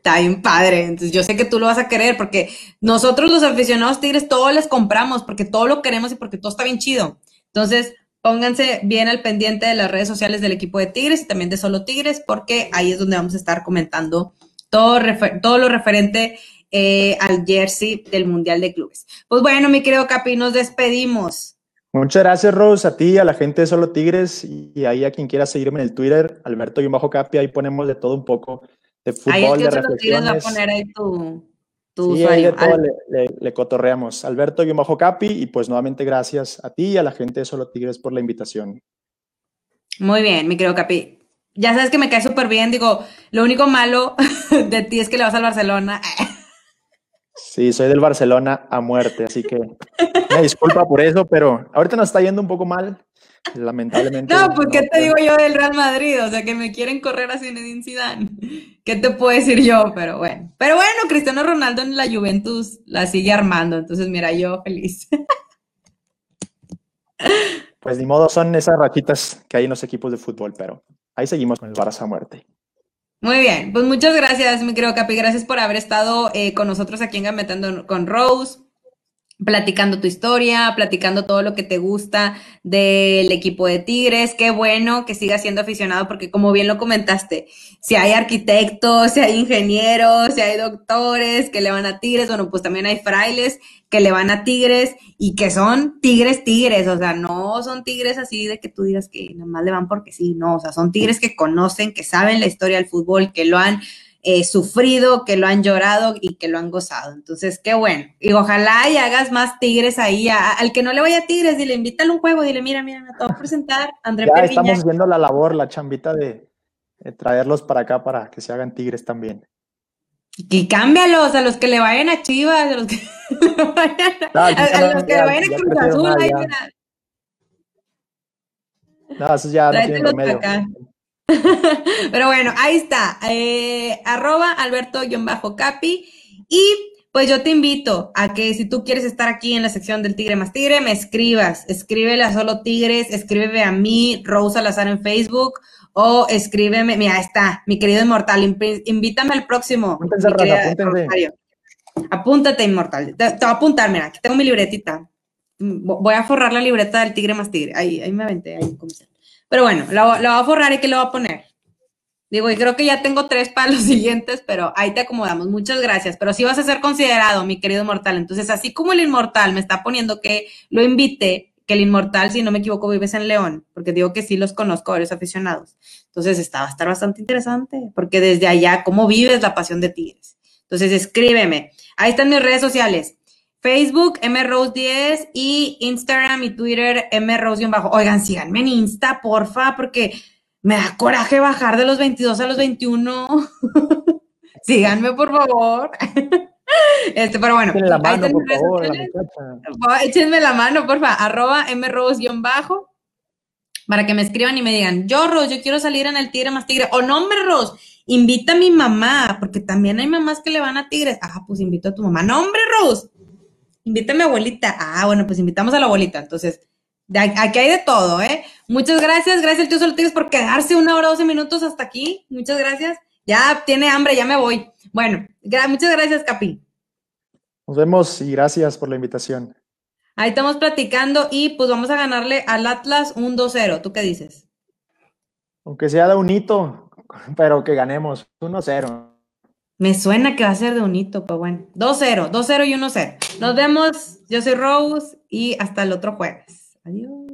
Speaker 1: está bien padre. Entonces yo sé que tú lo vas a querer porque nosotros los aficionados tigres todo les compramos porque todo lo queremos y porque todo está bien chido. Entonces pónganse bien al pendiente de las redes sociales del equipo de Tigres y también de Solo Tigres porque ahí es donde vamos a estar comentando todo, todo lo referente eh, al jersey del Mundial de Clubes. Pues bueno, mi querido Capi, nos despedimos.
Speaker 2: Muchas gracias, Rose, a ti, a la gente de Solo Tigres y ahí a quien quiera seguirme en el Twitter, Alberto-Capi, ahí ponemos de todo un poco de fútbol, ahí de reflexiones.
Speaker 1: Va a poner ahí tu,
Speaker 2: tu sí, ahí de todo le, le, cotorreamos. Alberto-Capi y pues nuevamente gracias a ti y a la gente de Solo Tigres por la invitación.
Speaker 1: Muy bien, mi querido Capi. Ya sabes que me cae súper bien, digo, lo único malo de ti es que le vas al Barcelona.
Speaker 2: Sí, soy del Barcelona a muerte, así que me disculpa por eso, pero ahorita nos está yendo un poco mal, lamentablemente.
Speaker 1: No, pues ¿qué te digo yo del Real Madrid? O sea, que me quieren correr así en Zidane. ¿Qué te puedo decir yo? Pero bueno. Pero bueno, Cristiano Ronaldo en la Juventus la sigue armando, entonces mira, yo feliz.
Speaker 2: Pues ni modo, son esas rachitas que hay en los equipos de fútbol, pero ahí seguimos con el Barça a muerte.
Speaker 1: Muy bien, pues muchas gracias, mi querido Capi. Gracias por haber estado eh, con nosotros aquí en Gametando con Rose platicando tu historia, platicando todo lo que te gusta del equipo de Tigres. Qué bueno que sigas siendo aficionado porque como bien lo comentaste, si hay arquitectos, si hay ingenieros, si hay doctores que le van a Tigres, bueno, pues también hay frailes que le van a Tigres y que son Tigres Tigres, o sea, no son Tigres así de que tú digas que nada más le van porque sí, no, o sea, son Tigres que conocen, que saben la historia del fútbol, que lo han eh, sufrido, que lo han llorado y que lo han gozado. Entonces, qué bueno. Y ojalá y hagas más tigres ahí. al que no le vaya a tigres, dile, invítale un juego, dile, mira, mira, me tengo que presentar. André
Speaker 2: ya estamos haciendo la labor, la chambita de, traerlos para acá para que se hagan tigres también.
Speaker 1: Y cámbialos a los que le vayan a Chivas, a los que, vayan, a, los que le vayan a Cruz Azul.
Speaker 2: No, eso ya no tiene remedio.
Speaker 1: Pero bueno, ahí está. Eh, arroba Alberto-Capi. Y pues yo te invito a que si tú quieres estar aquí en la sección del Tigre más Tigre, me escribas. Escríbele a Solo Tigres, escríbeme a mí, Rose Salazar en Facebook, o escríbeme, mira, está, mi querido Inmortal, invítame al próximo. Apúntate, Inmortal. Te, voy a apuntar, mira, aquí tengo mi libretita. Voy a forrar la libreta del Tigre más Tigre. Ahí, ahí me aventé, ahí, sea. Pero bueno, lo, lo voy a forrar y que lo voy a poner. Digo, y creo que ya tengo tres para los siguientes, pero ahí te acomodamos. Muchas gracias. Pero sí vas a ser considerado, mi querido inmortal. Entonces, así como el inmortal me está poniendo que lo invite, que el inmortal, si no me equivoco, vives en León, porque digo que sí los conozco, varios aficionados. Entonces, está, va a estar bastante interesante, porque desde allá, ¿cómo vives la pasión de Tigres? Entonces, escríbeme. Ahí están mis redes sociales. Facebook, mrose10 y Instagram y Twitter, mrose-bajo. Oigan, síganme en Insta, porfa, porque me da coraje bajar de los 22 a los 21. síganme, por favor. Este, pero bueno,
Speaker 2: la mano, por favor,
Speaker 1: échenme la mano, porfa, arroba mrose-bajo para que me escriban y me digan, yo, Rose, yo quiero salir en el Tigre más Tigre, o nombre, Rose, invita a mi mamá, porque también hay mamás que le van a Tigres. Ah, pues invito a tu mamá. No, hombre, Rose, invita a mi abuelita. Ah, bueno, pues invitamos a la abuelita. Entonces, aquí hay de todo, ¿eh? Muchas gracias, gracias al tío Solo Tigres por quedarse una hora, doce minutos hasta aquí. Muchas gracias. Ya tiene hambre, ya me voy. Bueno, muchas gracias, Capi.
Speaker 2: Nos vemos y gracias por la invitación.
Speaker 1: Ahí estamos platicando y pues vamos a ganarle al Atlas un 2-0. ¿Tú qué dices?
Speaker 2: Aunque sea de un hito, pero que ganemos 1-0.
Speaker 1: Me suena que va a ser de un hito, pero bueno. 2-0, 2-0 y 1-0. Nos vemos. Yo soy Rose y hasta el otro jueves. Adiós.